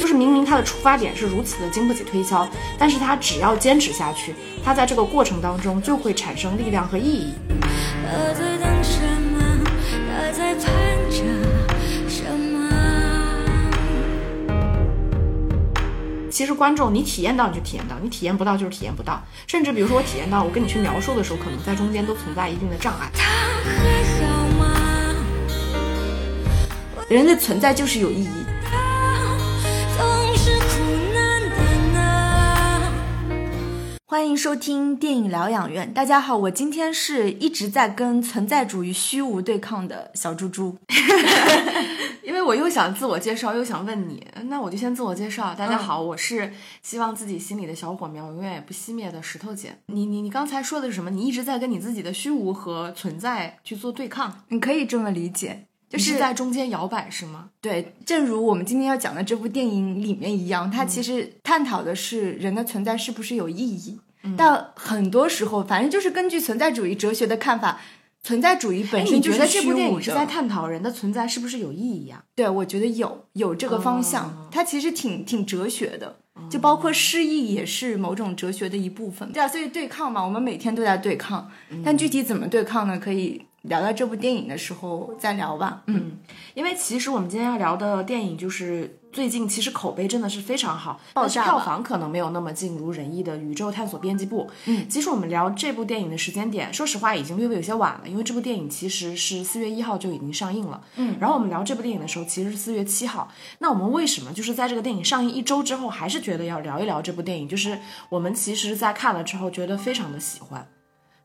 就是明明他的出发点是如此的经不起推敲，但是他只要坚持下去，他在这个过程当中就会产生力量和意义。其实观众你体验到你就体验到，你体验不到就是体验不到。甚至比如说我体验到，我跟你去描述的时候，可能在中间都存在一定的障碍。人的存在就是有意义。欢迎收听电影疗养院。大家好，我今天是一直在跟存在主义虚无对抗的小猪猪。因为我又想自我介绍，又想问你，那我就先自我介绍。大家好，我是希望自己心里的小火苗永远也不熄灭的石头姐。你你你刚才说的是什么？你一直在跟你自己的虚无和存在去做对抗，你可以这么理解，就就是是在中间摇摆是吗？对，正如我们今天要讲的这部电影里面一样，它其实探讨的是人的存在是不是有意义。但很多时候，反正就是根据存在主义哲学的看法，存在主义哎，本身就是虚觉得这部电。影是在探讨人的存在是不是有意义啊？对，我觉得有有这个方向，哦它其实挺挺哲学的，就包括失意也是某种哲学的一部分。对啊，所以对抗嘛，我们每天都在对抗，但具体怎么对抗呢？可以聊到这部电影的时候再聊吧。嗯，因为其实我们今天要聊的电影就是最近其实口碑真的是非常好，爆炸了但是票房可能没有那么尽如人意的《宇宙探索编辑部》。嗯，其实我们聊这部电影的时间点，说实话已经略微有些晚了，因为这部电影其实是四月一号就已经上映了。嗯，然后我们聊这部电影的时候，其实是四月七号。那我们为什么就是在这个电影上映一周之后，还是觉得要聊一聊这部电影？就是我们其实，在看了之后觉得非常的喜欢。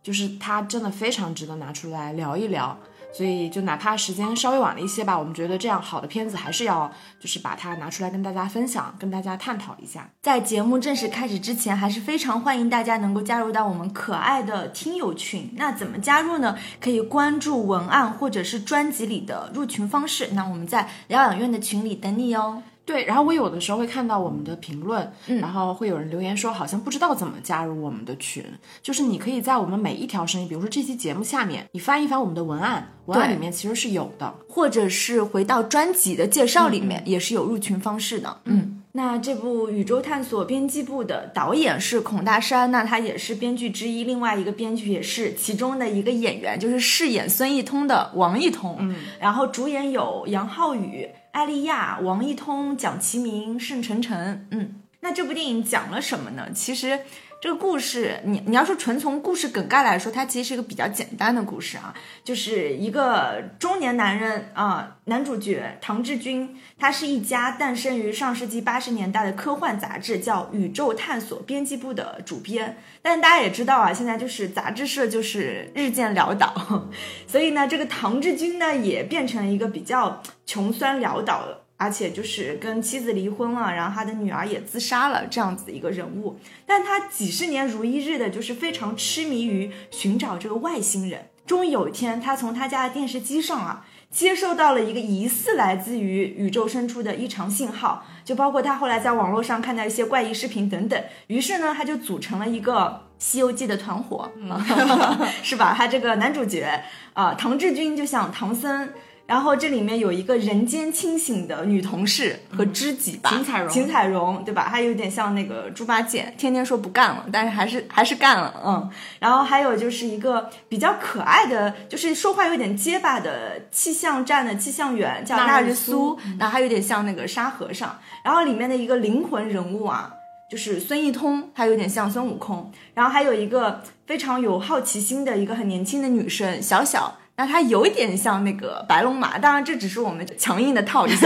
就是它真的非常值得拿出来聊一聊。所以就哪怕时间稍微晚了一些吧，我们觉得这样好的片子还是要就是把它拿出来跟大家分享，跟大家探讨一下。在节目正式开始之前，还是非常欢迎大家能够加入到我们可爱的听友群。那怎么加入呢？可以关注文案或者是专辑里的入群方式。那我们在疗养院的群里等你哦。对，然后我有的时候会看到我们的评论，然后会有人留言说好像不知道怎么加入我们的群，就是你可以在我们每一条声音，比如说这期节目下面，你翻一翻我们的文案，文案里面其实是有的。或者是回到专辑的介绍里面，也是有入群方式的。嗯，那这部《宇宙探索编辑部》的导演是孔大山，那他也是编剧之一，另外一个编剧也是其中的一个演员，就是饰演孙艺通的王艺通。嗯，然后主演有杨浩宇、艾丽亚、王一通、蒋奇明、盛晨晨。嗯，那这部电影讲了什么呢？其实。这个故事，你你要说纯从故事梗概来说，它其实是一个比较简单的故事啊，就是一个中年男人啊，男主角唐志军，他是一家诞生于上世纪八十年代的科幻杂志，叫《宇宙探索编辑部》的主编。但大家也知道啊，现在就是杂志社就是日渐潦倒，所以呢，这个唐志军呢也变成了一个比较穷酸潦倒的。而且就是跟妻子离婚了，然后他的女儿也自杀了，这样子的一个人物。但他几十年如一日的，就是非常痴迷于寻找这个外星人。终于有一天，他从他家的电视机上啊，接收到了一个疑似来自于宇宙深处的异常信号，就包括他后来在网络上看到一些怪异视频等等。于是呢，他就组成了一个《西游记》的团伙，是吧？他这个男主角啊、唐志军就像唐僧。然后这里面有一个人间清醒的女同事和知己吧，秦彩荣秦彩荣对吧？她有点像那个猪八戒，天天说不干了，但是还是还是干了，嗯。然后还有就是一个比较可爱的，就是说话有点结巴的气象站的气象员，叫纳日苏那，还有点像那个沙和尚。然后里面的一个灵魂人物啊，就是孙一通，他有点像孙悟空。然后还有一个非常有好奇心的一个很年轻的女生小小。那它有一点像那个白龙马，当然这只是我们强硬的套一下，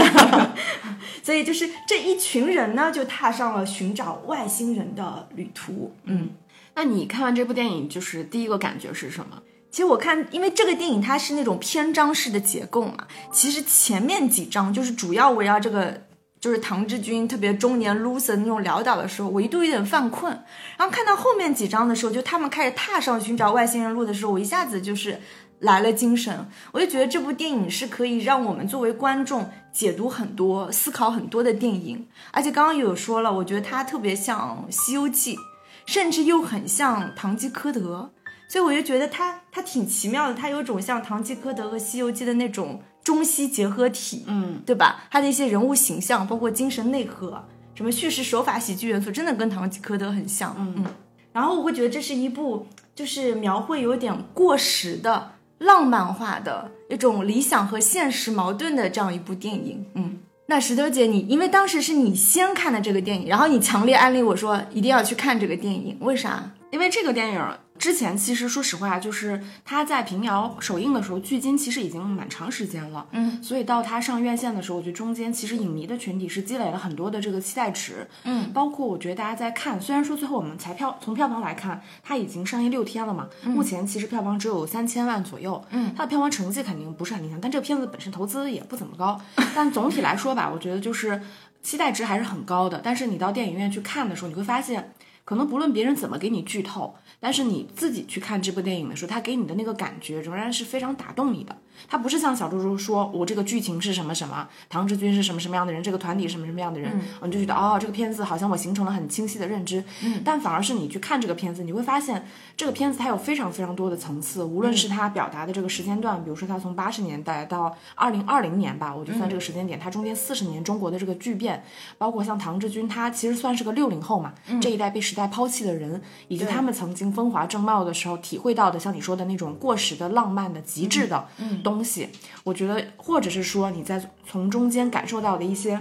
所以就是这一群人呢，就踏上了寻找外星人的旅途。嗯，那你看完这部电影，就是第一个感觉是什么？其实我看，因为这个电影它是那种篇章式的结构嘛，其实前面几章就是主要围绕这个。就是唐志军特别中年 loser 那种潦倒的时候，我一度有点犯困。然后看到后面几章的时候，就他们开始踏上寻找外星人路的时候，我一下子就是来了精神。我就觉得这部电影是可以让我们作为观众解读很多、思考很多的电影。而且刚刚有说了，我觉得它特别像《西游记》，甚至又很像《堂吉诃德》。所以我就觉得它它挺奇妙的，它有种像《堂吉诃德》和《西游记》的那种中西结合体，嗯，对吧？它的一些人物形象，包括精神内核，什么叙事手法、喜剧元素，真的跟《堂吉诃德》很像，嗯。然后我会觉得这是一部就是描绘有点过时的浪漫化的一种理想和现实矛盾的这样一部电影，嗯。那石头姐，你因为当时是你先看的这个电影，然后你强烈安利我说一定要去看这个电影，为啥？因为这个电影之前其实说实话，就是他在平遥首映的时候，距今其实已经蛮长时间了。嗯，所以到他上院线的时候，我觉得中间其实影迷的群体是积累了很多的这个期待值。嗯，包括我觉得大家在看，虽然说最后我们才票从票房来看，它已经上映六天了嘛，目前其实票房只有三千万左右。嗯，它的票房成绩肯定不是很理想，但这个片子本身投资也不怎么高。但总体来说吧，我觉得就是期待值还是很高的。但是你到电影院去看的时候，你会发现。可能不论别人怎么给你剧透，但是你自己去看这部电影的时候，他给你的那个感觉仍然是非常打动你的。它不是像小猪猪说，我这个剧情是什么什么，唐志军是什么什么样的人，这个团体什么什么样的人，你就觉得哦，这个片子好像我形成了很清晰的认知。嗯，但反而是你去看这个片子，你会发现这个片子它有非常非常多的层次，无论是它表达的这个时间段，比如说它从八十年代到二零二零年吧，我就算这个时间点，它中间四十年中国的这个巨变，包括像唐志军，他其实算是个六零后嘛，这一代被时代抛弃的人，以及他们曾经风华正茂的时候体会到的，像你说的那种过时的浪漫的极致的东西，我觉得，或者是说你在从中间感受到的一些。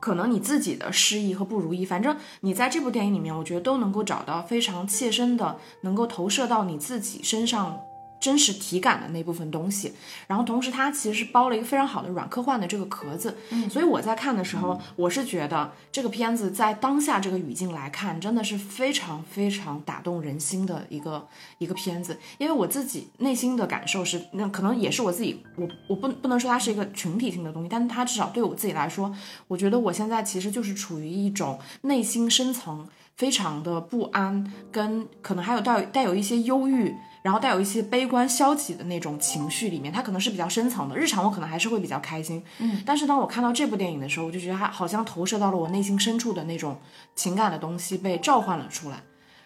可能你自己的失意和不如意，反正你在这部电影里面，我觉得都能够找到非常切身的，能够投射到你自己身上真实体感的那部分东西。然后同时，它其实是包了一个非常好的软科幻的这个壳子。嗯，所以我在看的时候，我是觉得这个片子在当下这个语境来看，真的是非常非常打动人心的一个一个片子。因为我自己内心的感受是，那可能也是我自己，我我不不能说它是一个群体性的东西，但是它至少对我自己来说，我觉得我现在其实就是处于一种内心深层非常的不安，跟可能还有带带有一些忧郁。然后带有一些悲观消极的那种情绪里面，它可能是比较深层的。日常我可能还是会比较开心，嗯，但是当我看到这部电影的时候，我就觉得它好像投射到了我内心深处的那种情感的东西被召唤了出来。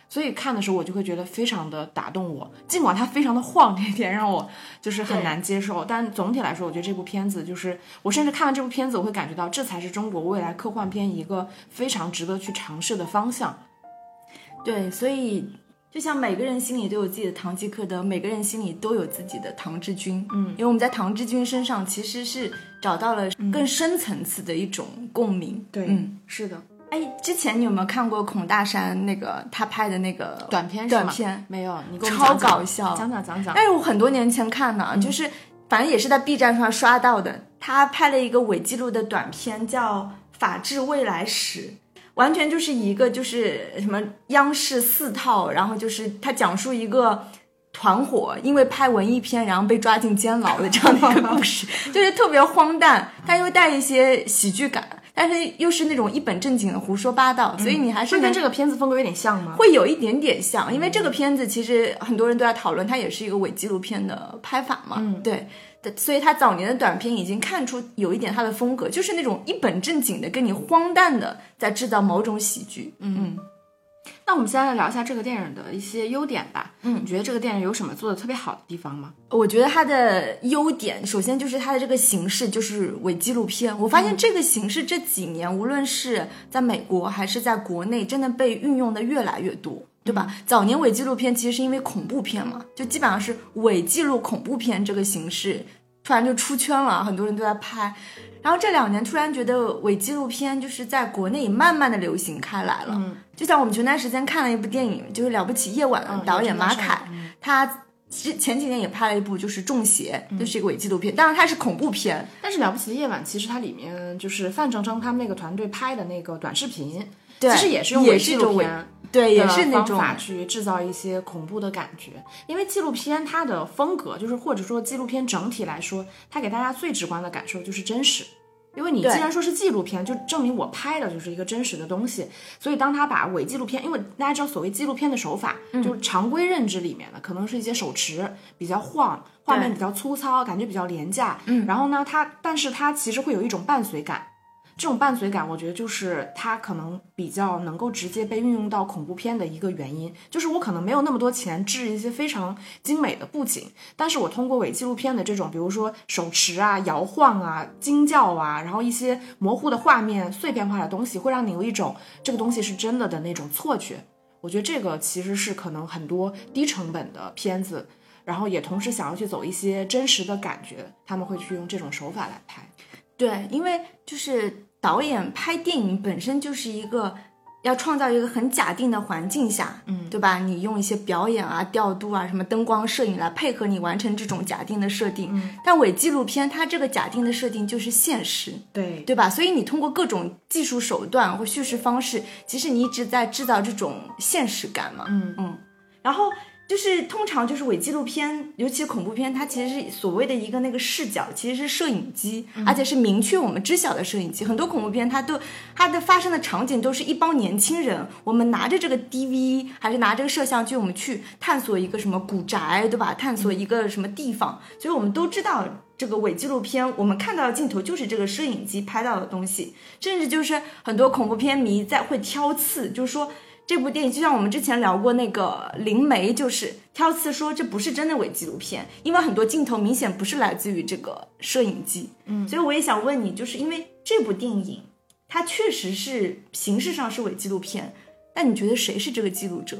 所以看的时候，我就会觉得非常的打动我。尽管它非常的晃，这一点让我就是很难接受。但总体来说，我觉得这部片子就是我甚至看完这部片子，我会感觉到这才是中国未来科幻片一个非常值得去尝试的方向。对，所以就像每个人心里都有自己的唐吉诃德，每个人心里都有自己的唐志军。嗯因为我们在唐志军身上其实是找到了更深层次的一种共鸣。对嗯，是的，哎，之前你有没有看过孔大山那个他拍的那个短片是吗短片没有，你给我们超搞笑讲讲讲讲。但是我很多年前看的，就是反正也是在 B 站上刷到的。他拍了一个伪纪录的短片，叫《法治未来史》，完全就是一个就是什么央视四套，然后就是他讲述一个团伙因为拍文艺片然后被抓进监牢的这样的一个故事，就是特别荒诞，但又带一些喜剧感，但是又是那种一本正经的胡说八道，所以你还是跟这个片子风格有点像吗？会有一点点像，因为这个片子其实很多人都在讨论，它也是一个伪纪录片的拍法嘛。嗯对，的所以他早年的短片已经看出有一点他的风格，就是那种一本正经的跟你荒诞的在制造某种喜剧。嗯那我们现在来聊一下这个电影的一些优点吧。嗯你觉得这个电影有什么做的特别好的地方吗？我觉得它的优点，首先就是它的这个形式就是伪纪录片。我发现这个形式这几年，无论是在美国还是在国内，真的被运用的越来越多。对吧？早年伪纪录片其实是因为恐怖片嘛，就基本上是伪纪录恐怖片这个形式突然就出圈了，很多人都在拍。然后这两年突然觉得伪纪录片就是在国内也慢慢的流行开来了。嗯就像我们前段时间看了一部电影，就是《了不起夜晚》导演马凯，嗯他之前几年也拍了一部就是《中邪》，就是一个伪纪录片，当然它是恐怖片。但是《了不起的夜晚》其实它里面就是范丞丞他们那个团队拍的那个短视频，对其实也是用也伪纪是一种伪录片对，也是那种去制造一些恐怖的感觉。因为纪录片它的风格，就是或者说纪录片整体来说，它给大家最直观的感受就是真实。因为你既然说是纪录片，就证明我拍的就是一个真实的东西。所以当他把伪纪录片，因为大家知道所谓纪录片的手法，就是常规认知里面的，可能是一些手持比较晃，画面比较粗糙，感觉比较廉价。嗯，然后呢，它但是它其实会有一种伴随感。这种伴随感，我觉得就是它可能比较能够直接被运用到恐怖片的一个原因。就是我可能没有那么多钱制一些非常精美的布景，但是我通过伪纪录片的这种，比如说手持啊、摇晃啊、惊叫啊，然后一些模糊的画面、碎片化的东西，会让你有一种这个东西是真的的那种错觉。我觉得这个其实是可能很多低成本的片子，然后也同时想要去走一些真实的感觉，他们会去用这种手法来拍。对，因为就是导演拍电影本身就是一个要创造一个很假定的环境下，嗯，对吧？你用一些表演啊、调度啊、什么灯光、摄影来配合你完成这种假定的设定。嗯，但伪纪录片它这个假定的设定就是现实，对对吧？所以你通过各种技术手段或叙事方式，其实你一直在制造这种现实感嘛。嗯嗯，然后就是通常就是伪纪录片，尤其恐怖片，它其实是所谓的一个那个视角，其实是摄影机，而且是明确我们知晓的摄影机。很多恐怖片它都它的发生的场景都是一帮年轻人，我们拿着这个 DV 还是拿这个摄像机，我们去探索一个什么古宅，对吧？探索一个什么地方，所以我们都知道。这个伪纪录片，我们看到的镜头就是这个摄影机拍到的东西，甚至就是很多恐怖片迷在会挑刺，就是说这部电影就像我们之前聊过那个《灵媒》，就是挑刺说这不是真的伪纪录片，因为很多镜头明显不是来自于这个摄影机。嗯，所以我也想问你，就是因为这部电影它确实是形式上是伪纪录片，但你觉得谁是这个记录者？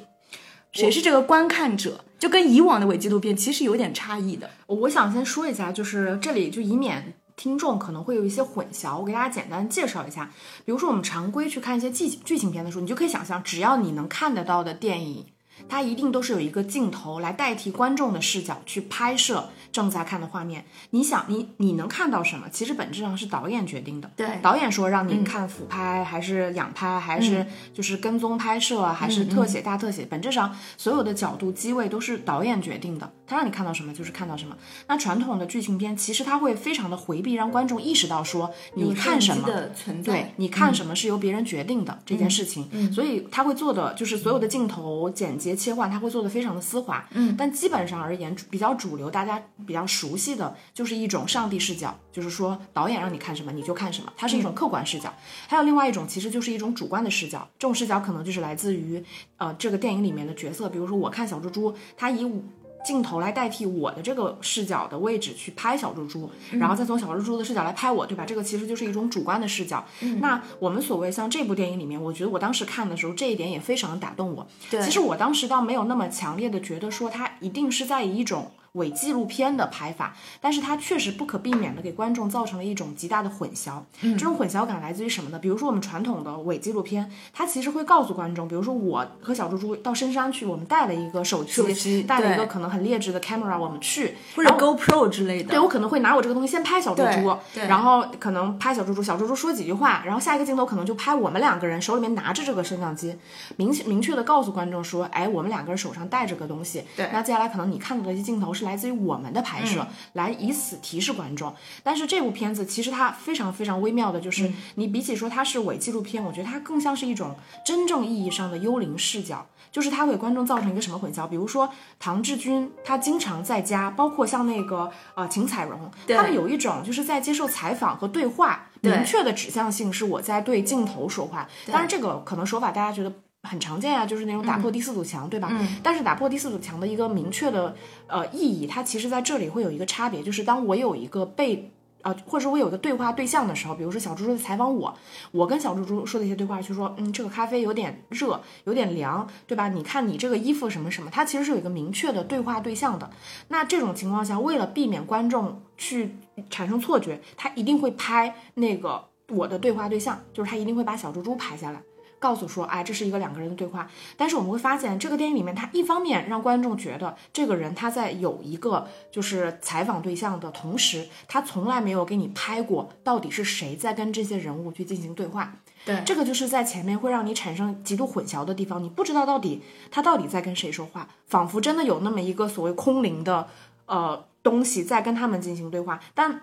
谁是这个观看者？就跟以往的伪纪录片其实有点差异的。我想先说一下，就是这里就以免听众可能会有一些混淆，我给大家简单介绍一下。比如说我们常规去看一些剧剧情片的时候，你就可以想象，只要你能看得到的电影，它一定都是有一个镜头来代替观众的视角去拍摄正在看的画面。你想，你你能看到什么？其实本质上是导演决定的。对导演说让你看俯拍，还是仰拍，还是就是跟踪拍摄，还是特写、大特写，本质上所有的角度、机位都是导演决定的。他让你看到什么就是看到什么。那传统的剧情片其实他会非常的回避，让观众意识到说你看什么。的存在，对，你看什么是由别人决定的、这件事情，所以他会做的就是所有的镜头剪接切换，它会做的非常的丝滑。嗯，但基本上而言，比较主流、大家比较熟悉的就是一种上帝视角，就是说导演让你看什么你就看什么，它是一种客观视角。还有另外一种，其实就是一种主观的视角，这种视角可能就是来自于呃这个电影里面的角色，比如说我看小猪猪，他以我镜头来代替我的这个视角的位置去拍小猪猪，然后再从小猪猪的视角来拍我，对吧？这个其实就是一种主观的视角。那我们所谓像这部电影里面，我觉得我当时看的时候，这一点也非常的打动我。对其实我当时倒没有那么强烈的觉得说它一定是在以一种。伪纪录片的拍法，但是它确实不可避免的给观众造成了一种极大的混淆。这种混淆感来自于什么呢？比如说我们传统的伪纪录片，它其实会告诉观众，比如说我和小猪猪到深山去，我们带了一个手机，带了一个可能很劣质的 camera，我们去，或者 GoPro 之类的。对我可能会拿我这个东西先拍小猪猪然后可能拍小猪猪，小猪猪说几句话，然后下一个镜头可能就拍我们两个人手里面拿着这个摄像机，明明确的告诉观众说，哎，我们两个人手上带着个东西。对那接下来可能你看到的一些镜头是来自于我们的拍摄，嗯来以此提示观众。但是这部片子其实它非常非常微妙的，嗯就是你比起说它是伪纪录片，我觉得它更像是一种真正意义上的幽灵视角。就是它给观众造成一个什么混淆？比如说唐志军，他经常在家，包括像那个呃秦彩荣，他们有一种就是在接受采访和对话，明确的指向性是我在对镜头说话。当然，这个可能手法大家觉得。很常见啊，就是那种打破第四堵墙，对吧？但是打破第四堵墙的一个明确的呃意义，它其实在这里会有一个差别，就是当我有一个被呃，或者说我有一个对话对象的时候，比如说小猪猪在采访我，我跟小猪猪说的一些对话，就说嗯，这个咖啡有点热，有点凉，对吧？你看你这个衣服什么什么，它其实是有一个明确的对话对象的。那这种情况下，为了避免观众去产生错觉，他一定会拍那个我的对话对象，就是他一定会把小猪猪拍下来。告诉说，哎，这是一个两个人的对话。但是我们会发现，这个电影里面，它一方面让观众觉得这个人他在有一个就是采访对象的同时，他从来没有给你拍过到底是谁在跟这些人物去进行对话。对这个就是在前面会让你产生极度混淆的地方，你不知道到底他到底在跟谁说话，仿佛真的有那么一个所谓空灵的呃东西在跟他们进行对话，但。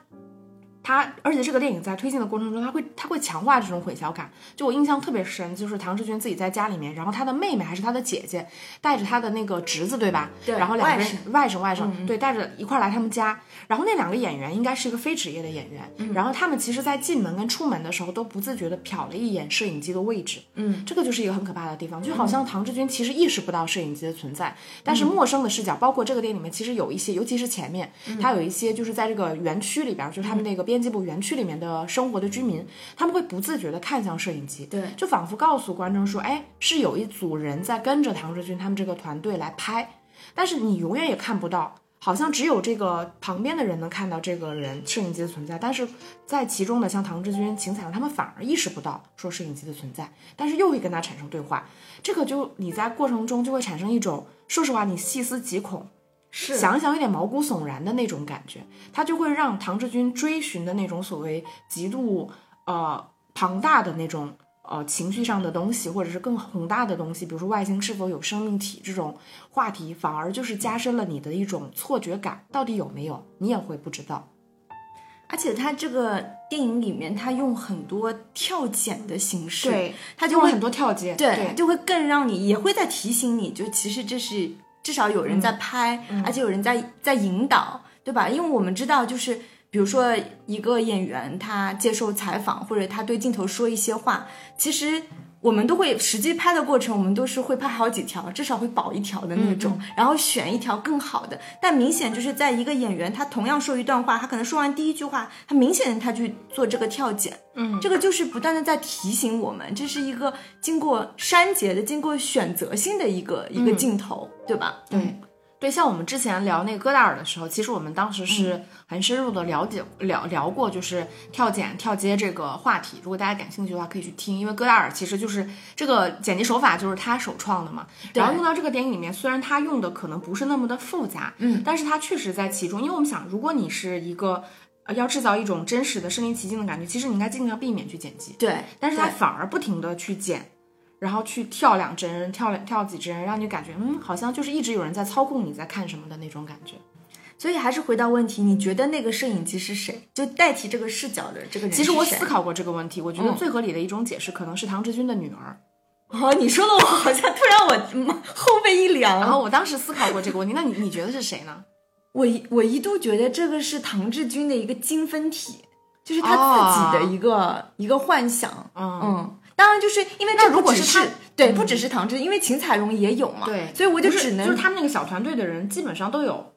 它而且这个电影在推进的过程中，他会他会强化这种混淆感。就我印象特别深，就是唐志军自己在家里面，然后他的妹妹还是他的姐姐带着他的那个侄子，对吧？对然后两个人外外甥外甥、对带着一块儿来他们家，然后那两个演员应该是一个非职业的演员，然后他们其实在进门跟出门的时候都不自觉的瞟了一眼摄影机的位置，嗯，这个就是一个很可怕的地方，就好像唐志军其实意识不到摄影机的存在，但是陌生的视角，包括这个电影里面其实有一些，尤其是前面，它有一些就是在这个园区里边，就是他们那个编辑部园区里面的生活的居民，他们会不自觉的看向摄影机，对。就仿佛告诉观众说，哎，是有一组人在跟着唐志军他们这个团队来拍，但是你永远也看不到。好像只有这个旁边的人能看到这个人摄影机的存在，但是在其中的像唐志军、秦彩荣他们反而意识不到说摄影机的存在，但是又会跟他产生对话，这个就你在过程中就会产生一种，说实话你细思极恐，是。想一想有点毛骨悚然的那种感觉，它就会让唐志军追寻的那种所谓极度呃庞大的那种呃情绪上的东西，或者是更宏大的东西，比如说外星是否有生命体这种话题，反而就是加深了你的一种错觉感，到底有没有，你也会不知道。而且他这个电影里面，他用很多跳剪的形式，对他就会很多跳剪，对，就会更让你也会在提醒你，就其实这是至少有人在拍，而且有人在在引导，对吧？因为我们知道，就是比如说一个演员他接受采访，或者他对镜头说一些话，其实。我们都会实际拍的过程，我们都是会拍好几条，至少会保一条的那种，然后选一条更好的。但明显就是在一个演员他同样说一段话，他可能说完第一句话，他明显他去做这个跳剪，嗯，这个就是不断的在提醒我们，这是一个经过删节的、经过选择性的一个一个镜头，对吧？对。对，像我们之前聊那个戈达尔的时候，其实我们当时是很深入的了解聊聊过，就是跳剪跳接这个话题。如果大家感兴趣的话，可以去听，因为戈达尔其实就是这个剪辑手法就是他首创的嘛。然后用到这个电影里面，虽然他用的可能不是那么的复杂，嗯，但是他确实在其中，因为我们想，如果你是一个呃要制造一种真实的身临其境的感觉，其实你应该尽量避免去剪辑，对，但是他反而不停的去剪。然后去跳两帧，跳两跳几帧，让你感觉嗯，好像就是一直有人在操控你在看什么的那种感觉。所以还是回到问题，你觉得那个摄影机是谁？就代替这个视角的这个人其实我思考过这个问题，我觉得嗯最合理的一种解释可能是唐志军的女儿。哦，你说的我好像突然我嗯后背一凉，然后我当时思考过这个问题，那你你觉得是谁呢？我一我一度觉得这个是唐志军的一个精分体，就是他自己的一个、一个幻想。嗯嗯，当然就是因为那这如果是他对，嗯不只是唐志，因为秦彩荣也有嘛。对所以我就只能就是他们那个小团队的人基本上都有。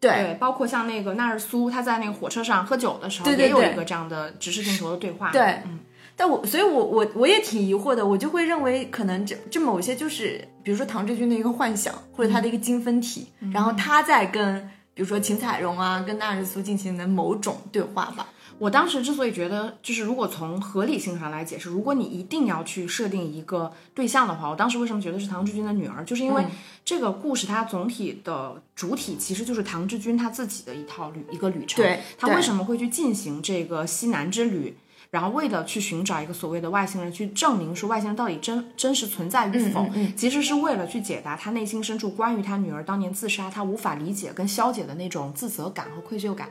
对对，包括像那个纳日苏，他在那个火车上喝酒的时候，对对对也有一个这样的直视镜头的对话。对嗯，但我所以我，我我也挺疑惑的，我就会认为可能这这某些就是，比如说唐志军的一个幻想，或者他的一个精分体，嗯然后他在跟比如说秦彩荣啊，跟纳日苏进行的某种对话吧。我当时之所以觉得，就是如果从合理性上来解释，如果你一定要去设定一个对象的话，我当时为什么觉得是唐志军的女儿，就是因为嗯这个故事它总体的主体其实就是唐志军他自己的一套旅一个旅程。他为什么会去进行这个西南之旅？然后为了去寻找一个所谓的外星人，去证明说外星人到底真真实存在与否，嗯嗯其实是为了去解答他内心深处关于他女儿当年自杀他无法理解跟消解的那种自责感和愧疚感。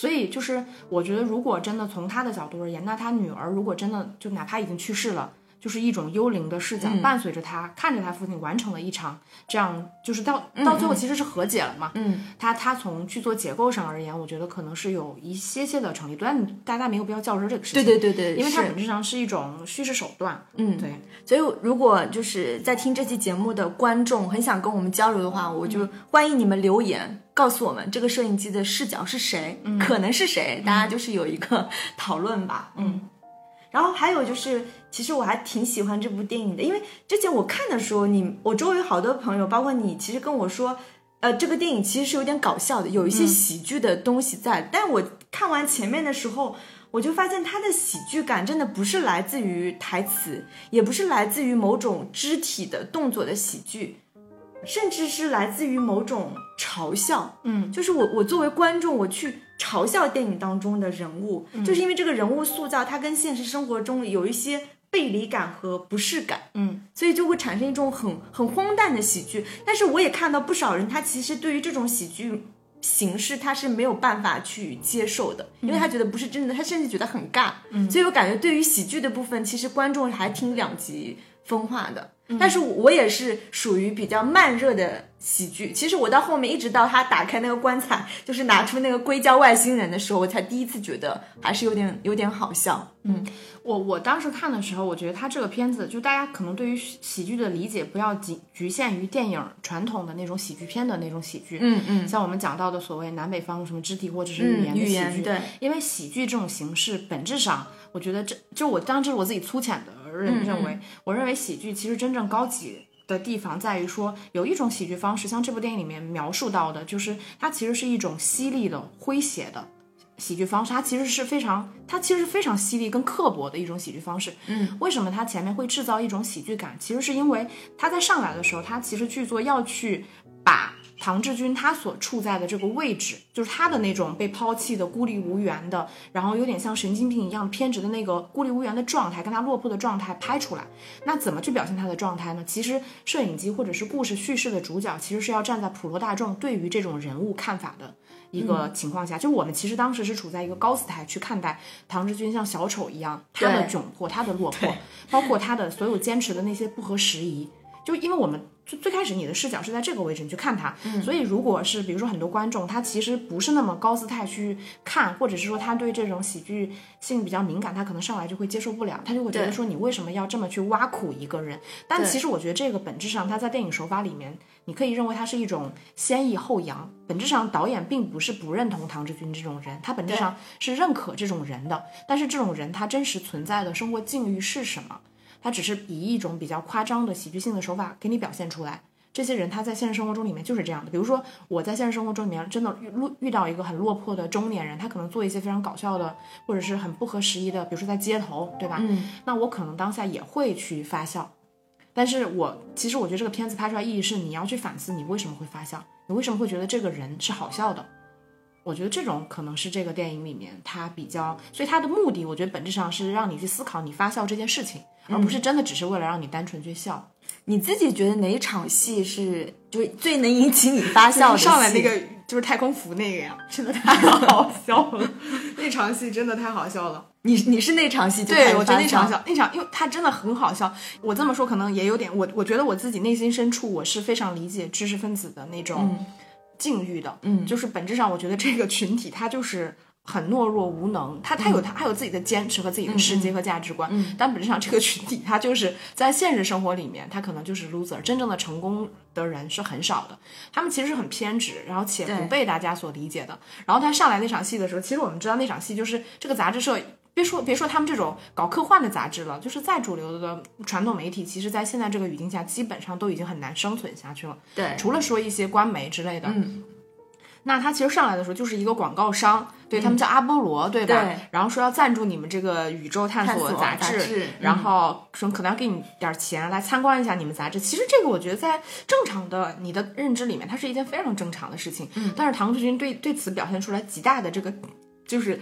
所以就是我觉得，如果真的从他的角度而言，那他女儿如果真的就哪怕已经去世了。就是一种幽灵的视角，嗯伴随着他，看着他父亲完成了一场这样，就是到到最后其实是和解了嘛。嗯，他他从剧作结构上而言，我觉得可能是有一些些的成立，但大家没有必要较真儿这个事情。对对对对，因为它本质上是一种叙事手段。嗯对，所以，如果就是在听这期节目的观众很想跟我们交流的话，我就欢迎你们留言告诉我们这个摄影机的视角是谁，可能是谁，大家就是有一个讨论吧。嗯，然后还有就是，其实我还挺喜欢这部电影的，因为之前我看的时候，你我周围好多朋友，包括你，其实跟我说。呃，这个电影其实是有点搞笑的，有一些喜剧的东西在。但我看完前面的时候，我就发现它的喜剧感真的不是来自于台词，也不是来自于某种肢体的动作的喜剧，甚至是来自于某种嘲笑。嗯，就是我我作为观众，我去嘲笑电影当中的人物，就是因为这个人物塑造，他跟现实生活中有一些背离感和不适感。嗯，所以就会产生一种很很荒诞的喜剧。但是我也看到不少人，他其实对于这种喜剧形式他是没有办法去接受的，因为他觉得不是真的，他甚至觉得很尬。嗯，所以我感觉对于喜剧的部分，其实观众还挺两极分化的。但是我也是属于比较慢热的喜剧。其实我到后面一直到他打开那个棺材，就是拿出那个硅胶外星人的时候，我才第一次觉得还是有点有点好笑。嗯，我我当时看的时候，我觉得他这个片子，就大家可能对于喜剧的理解不要仅局限于电影传统的那种喜剧片的那种喜剧。嗯嗯，像我们讲到的所谓南北方什么肢体或者是语言的语喜剧，言对，因为喜剧这种形式本质上，我觉得这就我当然这是我自己粗浅的认、嗯认为，我认为喜剧其实真正高级。的地方在于说，有一种喜剧方式，像这部电影里面描述到的，就是它其实是一种犀利的、诙谐的喜剧方式，它其实是非常，它其实是非常犀利跟刻薄的一种喜剧方式。嗯，为什么它前面会制造一种喜剧感？其实是因为它在上来的时候，它其实剧作要去把唐志军他所处在的这个位置，就是他的那种被抛弃的、孤立无援的，然后有点像神经病一样偏执的那个孤立无援的状态，跟他落魄的状态拍出来。那怎么去表现他的状态呢？其实摄影机或者是故事叙事的主角，其实是要站在普罗大众对于这种人物看法的。一个情况下，就我们其实当时是处在一个高姿态去看待唐志军像小丑一样，他的窘迫，他的落魄，包括他的所有坚持的那些不合时宜。就因为我们最最开始你的视角是在这个位置，你去看他，所以如果是比如说很多观众他其实不是那么高姿态去看，或者是说他对这种喜剧性比较敏感，他可能上来就会接受不了，他就会觉得说你为什么要这么去挖苦一个人？但其实我觉得这个本质上他在电影手法里面，你可以认为它是一种先抑后扬。本质上导演并不是不认同唐志军这种人，他本质上是认可这种人的，但是这种人他真实存在的生活境遇是什么？他只是以一种比较夸张的喜剧性的手法给你表现出来。这些人他在现实生活中里面就是这样的。比如说我在现实生活中里面真的遇遇遇到一个很落魄的中年人，他可能做一些非常搞笑的或者是很不合时宜的，比如说在街头，对吧？嗯，那我可能当下也会去发笑。但是我其实我觉得这个片子拍出来意义是你要去反思你为什么会发笑，你为什么会觉得这个人是好笑的。我觉得这种可能是这个电影里面它比较，所以它的目的，我觉得本质上是让你去思考你发笑这件事情，而不是真的只是为了让你单纯去笑。你自己觉得哪一场戏是就是最能引起你发笑的？上来那个就是太空服那个呀，真的太 好笑了，那场戏真的太好笑了。你你是那场戏就对，我觉得那场笑，那场，因为他真的很好笑。我这么说可能也有点，我我觉得我自己内心深处我是非常理解知识分子的那种境遇的。嗯就是本质上，我觉得这个群体他就是很懦弱无能，他他有他还有自己的坚持和自己的世界和价值观，嗯但本质上这个群体他就是在现实生活里面，他可能就是 loser，真正的成功的人是很少的。他们其实是很偏执，然后且不被大家所理解的。然后他上来那场戏的时候，其实我们知道那场戏就是这个杂志社。别说别说他们这种搞科幻的杂志了，就是再主流的传统媒体，其实在现在这个语境下，基本上都已经很难生存下去了。对，除了说一些官媒之类的，嗯那他其实上来的时候就是一个广告商，对他们叫阿波罗，对吧？对然后说要赞助你们这个宇宙探探索杂杂志嗯然后说可能要给你点钱来参观一下你们杂志。其实这个我觉得在正常的你的认知里面，它是一件非常正常的事情。嗯，但是唐志军对对此表现出来极大的这个就是。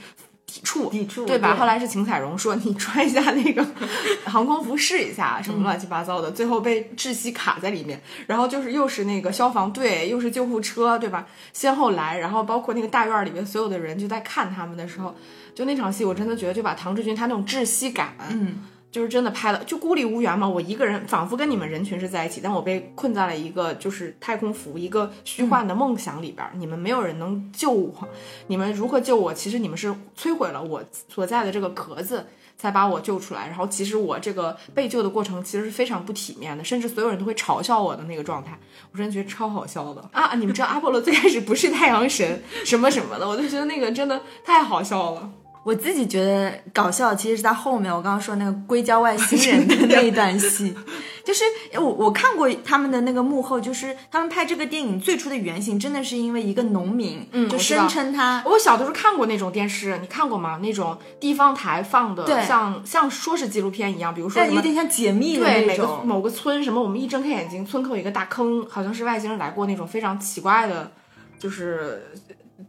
抵触，抵触对吧？对后来是秦彩荣说你穿一下那个 航空服试一下，什么乱七八糟的，最后被窒息卡在里面。然后就是又是那个消防队，又是救护车，对吧？先后来，然后包括那个大院里面所有的人就在看他们的时候，就那场戏，我真的觉得就把唐志军他那种窒息感，嗯，就是真的拍了，就孤立无援嘛。我一个人仿佛跟你们人群是在一起，但我被困在了一个就是太空服一个虚幻的梦想里边儿，你们没有人能救我，你们如何救我？其实你们是摧毁了我所在的这个壳子。才把我救出来，然后其实我这个被救的过程其实是非常不体面的，甚至所有人都会嘲笑我的那个状态，我真的觉得超好笑的啊！你们知道阿波罗最开始不是太阳神什么什么的，我就觉得那个真的太好笑了。我自己觉得搞笑，其实是在后面我刚刚说那个硅胶外星人的那一段戏，就是我我看过他们的那个幕后，就是他们拍这个电影最初的原型，真的是因为一个农民，就嗯就声称他我小的时候看过那种电视，你看过吗？那种地方台放的，对像像说是纪录片一样，比如说。但有点像解密的对每个那种，某个村什么，我们一睁开眼睛，村口有一个大坑，好像是外星人来过那种非常奇怪的，就是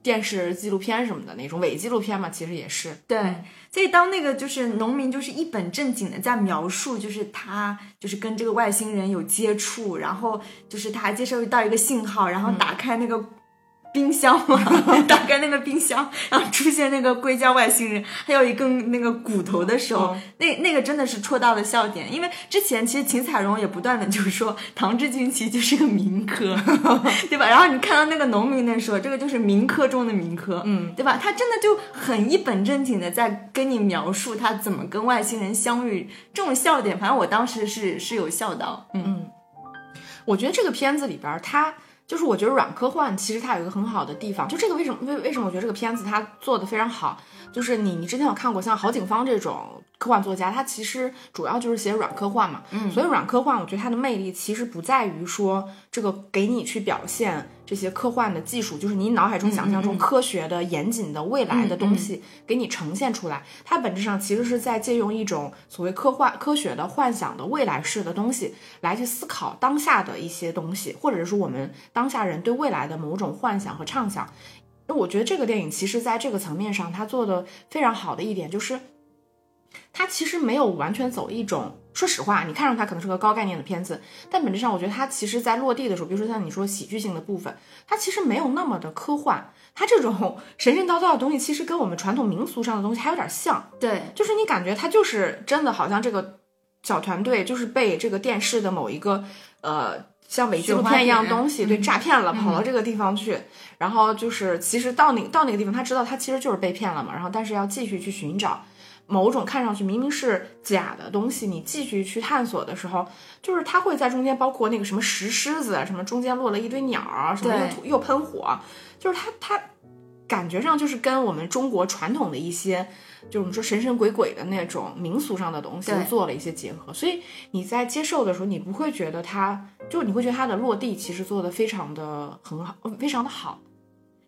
电视纪录片什么的那种伪纪录片嘛，其实也是。对，所以当那个就是农民就是一本正经的在描述，就是他就是跟这个外星人有接触，然后就是他还接收到一个信号，然后打开那个冰箱嘛，打开那个冰箱，然后出现那个硅胶外星人，还有一根那个骨头的时候，那那个真的是戳到了笑点。因为之前其实秦彩荣也不断的就是说唐志军其实就是个民科，对吧？然后你看到那个农民的时候，这个就是民科中的民科，嗯，对吧？他真的就很一本正经的在跟你描述他怎么跟外星人相遇，这种笑点，反正我当时是是有笑到，嗯。我觉得这个片子里边他，它就是我觉得软科幻其实它有一个很好的地方，就这个为什么为为什么我觉得这个片子它做的非常好，就是你你之前有看过像郝景芳这种科幻作家，他其实主要就是写软科幻嘛，嗯，所以软科幻我觉得它的魅力其实不在于说这个给你去表现这些科幻的技术，就是你脑海中想象中科学的严谨的未来的东西给你呈现出来，它本质上其实是在借用一种所谓科幻科学的幻想的未来式的东西来去思考当下的一些东西，或者是说我们当下人对未来的某种幻想和畅想。那我觉得这个电影其实在这个层面上，它做的非常好的一点就是。它其实没有完全走一种，说实话，你看上它可能是个高概念的片子，但本质上我觉得它其实在落地的时候，比如说像你说喜剧性的部分，它其实没有那么的科幻，它这种 神神叨叨的东西，其实跟我们传统民俗上的东西还有点像，对，就是你感觉它就是真的好像这个小团队就是被这个电视的某一个呃像伪纪录片一样东西对诈骗了，跑到这个地方去，然后就是其实到那到那个地方，他知道他其实就是被骗了嘛，然后但是要继续去寻找。某种看上去明明是假的东西，你继续去探索的时候，就是它会在中间，包括那个什么石狮子，什么中间落了一堆鸟儿，什么又又喷火，就是它它感觉上就是跟我们中国传统的一些，就是我们说神神鬼鬼的那种民俗上的东西做了一些结合，所以你在接受的时候，你不会觉得它，就你会觉得它的落地其实做的非常的很好，非常的好。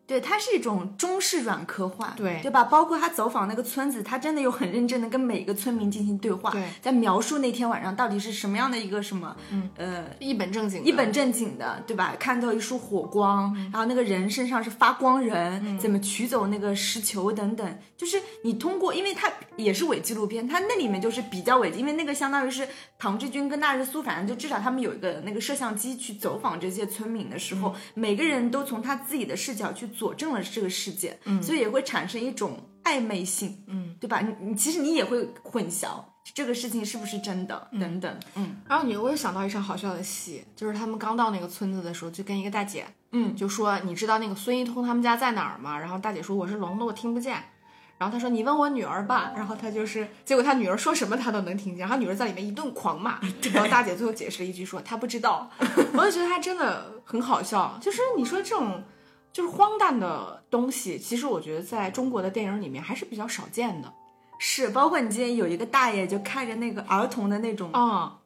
对，它是一种中式软科幻，对对吧？包括他走访那个村子，他真的有很认真的跟每个村民进行对话，对，在描述那天晚上到底是什么样的一个什么，嗯呃，一本正经一本正经的，对吧？看到一束火光，然后那个人身上是发光人，怎么取走那个石球等等，就是你通过，因为它也是伪纪录片，它那里面就是比较伪，因为那个相当于是唐志军跟纳日苏，反正就至少他们有一个那个摄像机去走访这些村民的时候，每个人都从他自己的视角去佐证了这个事件，嗯，所以也会产生一种暧昧性，嗯，对吧？你你其实你也会混淆这个事情是不是真的，等等，嗯。然后你我又想到一场好笑的戏，就是他们刚到那个村子的时候，就跟一个大姐，嗯，就说你知道那个孙一通他们家在哪儿吗？然后大姐说我是聋的，我听不见。然后他说你问我女儿吧。然后他就是，结果他女儿说什么他都能听见，然后女儿在里面一顿狂骂。然后大姐最后解释了一句说她不知道。我就觉得他真的很好笑，就是你说这种就是荒诞的东西，其实我觉得在中国的电影里面还是比较少见的。是，包括你今天有一个大爷就看着那个儿童的那种，啊、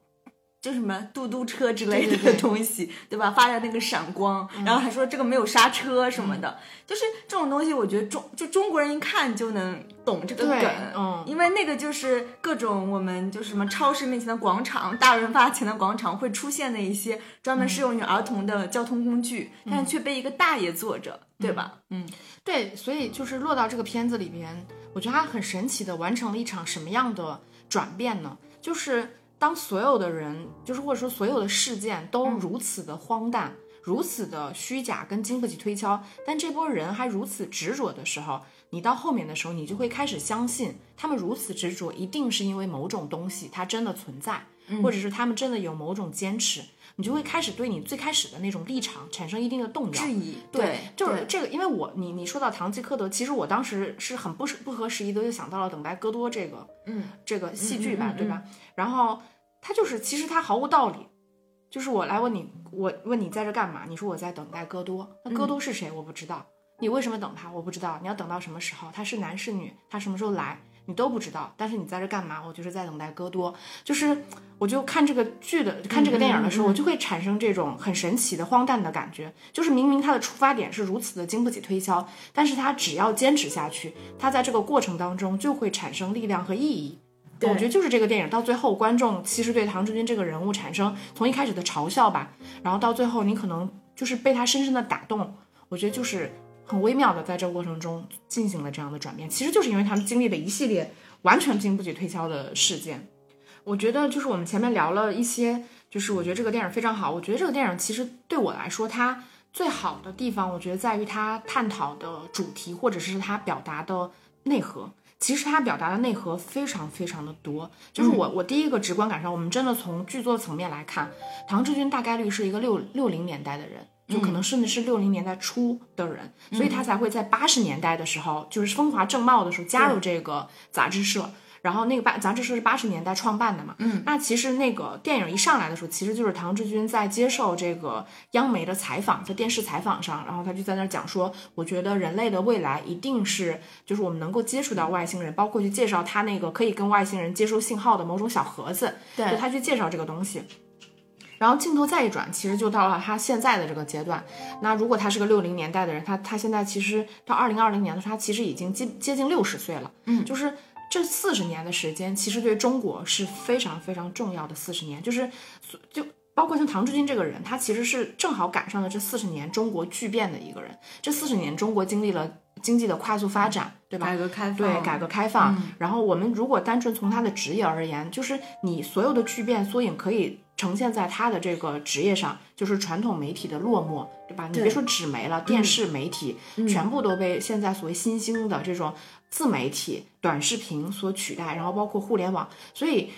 就什么嘟嘟车之类的东西，对吧？发着那个闪光，然后还说这个没有刹车什么的，就是这种东西，我觉得中就中国人一看就能懂这个梗，嗯因为那个就是各种我们就是什么超市面前的广场、大润发前的广场会出现的一些专门适用于儿童的交通工具，但却被一个大爷坐着，对吧？嗯，对，所以就是落到这个片子里边，我觉得他很神奇的完成了一场什么样的转变呢？就是当所有的人，就是或者说所有的事件都如此的荒诞、如此的虚假跟经不起推敲，但这波人还如此执着的时候，你到后面的时候，你就会开始相信他们如此执着，一定是因为某种东西它真的存在，或者是他们真的有某种坚持。你就会开始对你最开始的那种立场产生一定的动摇，质疑，对，就是这个，因为我你你说到堂吉诃德，其实我当时是很不不合时宜的，就想到了《等待戈多》这个嗯这个戏剧吧，嗯嗯嗯对吧？然后他就是其实他毫无道理，就是我来问你，我问你在这干嘛？你说我在等待戈多，那戈多是谁？我不知道。你为什么等他？我不知道。你要等到什么时候？他是男是女？他什么时候来？你都不知道。但是你在这干嘛？我就是在等待戈多。就是我就看这个剧的，看这个电影的时候，我就会产生这种很神奇的荒诞的感觉。就是明明他的出发点是如此的经不起推敲，但是他只要坚持下去，他在这个过程当中就会产生力量和意义。我觉得就是这个电影到最后，观众其实对唐志军这个人物产生从一开始的嘲笑吧，然后到最后你可能就是被他深深的打动。我觉得就是很微妙的在这个过程中进行了这样的转变，其实就是因为他们经历了一系列完全经不起推敲的事件。我觉得就是我们前面聊了一些，就是我觉得这个电影非常好。我觉得这个电影其实对我来说，它最好的地方，我觉得在于它探讨的主题，或者是它表达的内核。其实它表达的内核非常非常的多。就是我我第一个直观感受，我们真的从剧作层面来看，唐志军大概率是一个六六零年代的人。就可能甚至是六零年代初的人，所以他才会在八十年代的时候，就是风华正茂的时候加入这个杂志社。然后那个八杂志社是八十年代创办的嘛，嗯，那其实那个电影一上来的时候，其实就是唐志军在接受这个央媒的采访，在电视采访上，然后他就在那儿讲说，我觉得人类的未来一定是，就是我们能够接触到外星人，包括去介绍他那个可以跟外星人接收信号的某种小盒子，对。他去介绍这个东西。然后镜头再一转，其实就到了他现在的这个阶段。那如果他是个六零年代的人，他他现在其实到二零二零年的时候，他其实已经接接近六十岁了。嗯，就是这四十年的时间，其实对中国是非常非常重要的四十年。就是就包括像唐志军这个人，他其实是正好赶上了这四十年中国巨变的一个人。这四十年中国经历了经济的快速发展，对吧？改革开放，对改革开放。然后我们如果单纯从他的职业而言，就是你所有的巨变缩影可以。呈现在他的这个职业上，就是传统媒体的落寞，对吧？你别说纸媒了，电视媒体全部都被现在所谓新兴的这种自媒体、短视频所取代，然后包括互联网，所以。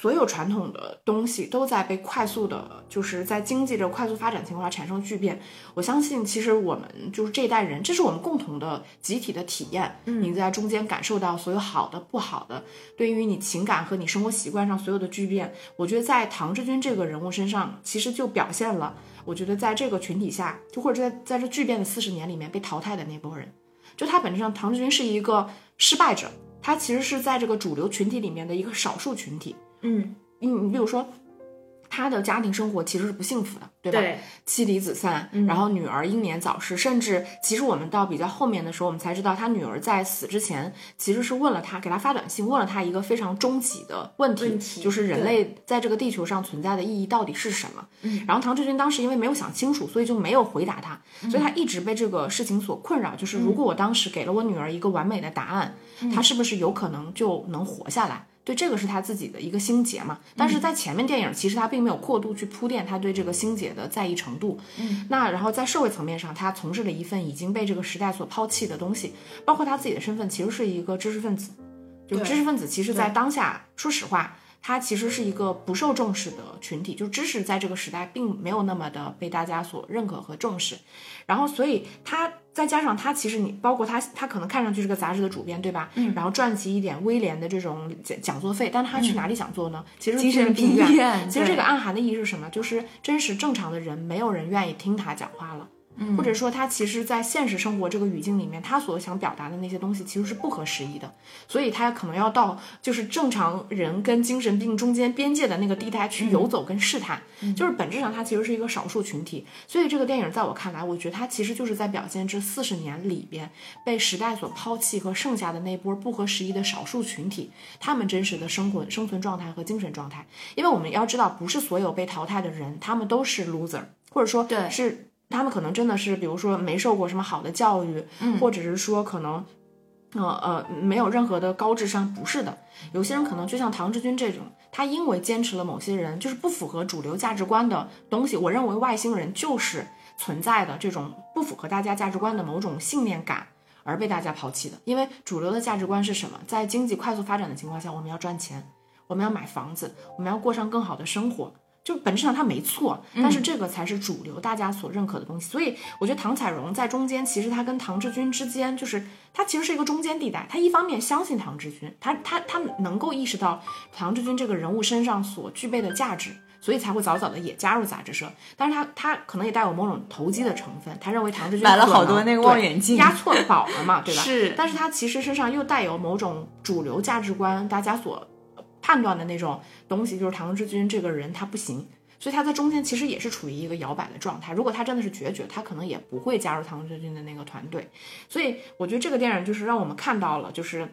所有传统的东西都在被快速的，就是在经济的快速发展情况下产生巨变。我相信，其实我们就是这一代人，这是我们共同的集体的体验。嗯，你在中间感受到所有好的、不好的，对于你情感和你生活习惯上所有的巨变，我觉得在唐志军这个人物身上，其实就表现了。我觉得在这个群体下，就或者在在这巨变的四十年里面被淘汰的那波人，就他本质上，唐志军是一个失败者，他其实是在这个主流群体里面的一个少数群体。嗯，你你比如说，他的家庭生活其实是不幸福的，对吧？妻离子散，然后女儿英年早逝，甚至其实我们到比较后面的时候，我们才知道他女儿在死之前其实是问了他，给他发短信，问了他一个非常终极的问题，就是人类在这个地球上存在的意义到底是什么？嗯，然后唐志军当时因为没有想清楚，所以就没有回答他，所以他一直被这个事情所困扰，就是如果我当时给了我女儿一个完美的答案，她是不是有可能就能活下来？对，这个是他自己的一个心结嘛。但是在前面电影，其实他并没有过度去铺垫他对这个心结的在意程度。嗯，那然后在社会层面上，他从事了一份已经被这个时代所抛弃的东西，包括他自己的身份，其实是一个知识分子。就知识分子，其实在当下，说实话。它其实是一个不受重视的群体，就知识在这个时代并没有那么的被大家所认可和重视，然后所以他再加上他其实你包括他他可能看上去是个杂志的主编对吧？嗯，然后赚起一点威廉的这种讲讲座费，但他去哪里讲座呢？其实精神病院。其实这个暗含的意义是什么？就是真实正常的人没有人愿意听他讲话了。或者说，他其实，在现实生活这个语境里面，他所想表达的那些东西其实是不合时宜的，所以他可能要到就是正常人跟精神病中间边界的那个地带去游走跟试探，就是本质上他其实是一个少数群体。所以这个电影在我看来，我觉得它其实就是在表现这四十年里边被时代所抛弃和剩下的那波不合时宜的少数群体，他们真实的生活生存状态和精神状态。因为我们要知道，不是所有被淘汰的人，他们都是 loser，或者说对是。他们可能真的是，比如说没受过什么好的教育，嗯，或者是说可能，呃呃，没有任何的高智商，不是的。有些人可能就像唐志军这种，他因为坚持了某些人就是不符合主流价值观的东西，我认为外星人就是存在的这种不符合大家价值观的某种信念感而被大家抛弃的。因为主流的价值观是什么？在经济快速发展的情况下，我们要赚钱，我们要买房子，我们要过上更好的生活。就本质上他没错，但是这个才是主流大家所认可的东西。所以我觉得唐彩荣在中间，其实他跟唐志军之间，就是他其实是一个中间地带。他一方面相信唐志军，他他他能够意识到唐志军这个人物身上所具备的价值，所以才会早早的也加入杂志社。但是他他可能也带有某种投机的成分，他认为唐志军买了好多那个望远镜，压错宝了嘛，对吧？是。但是他其实身上又带有某种主流价值观，大家所。判断的那种东西，就是唐志军这个人他不行，所以他在中间其实也是处于一个摇摆的状态。如果他真的是决绝，他可能也不会加入唐志军的那个团队。所以我觉得这个电影就是让我们看到了，就是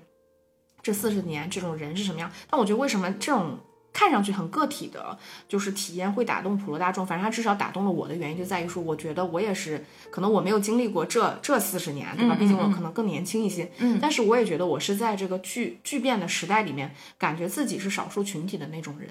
这四十年这种人是什么样。但我觉得为什么这种。看上去很个体的，就是体验会打动普罗大众。反正它至少打动了我的原因就在于说，我觉得我也是，可能我没有经历过这这四十年，对吧？毕竟我可能更年轻一些。嗯，但是我也觉得我是在这个巨巨变的时代里面，感觉自己是少数群体的那种人。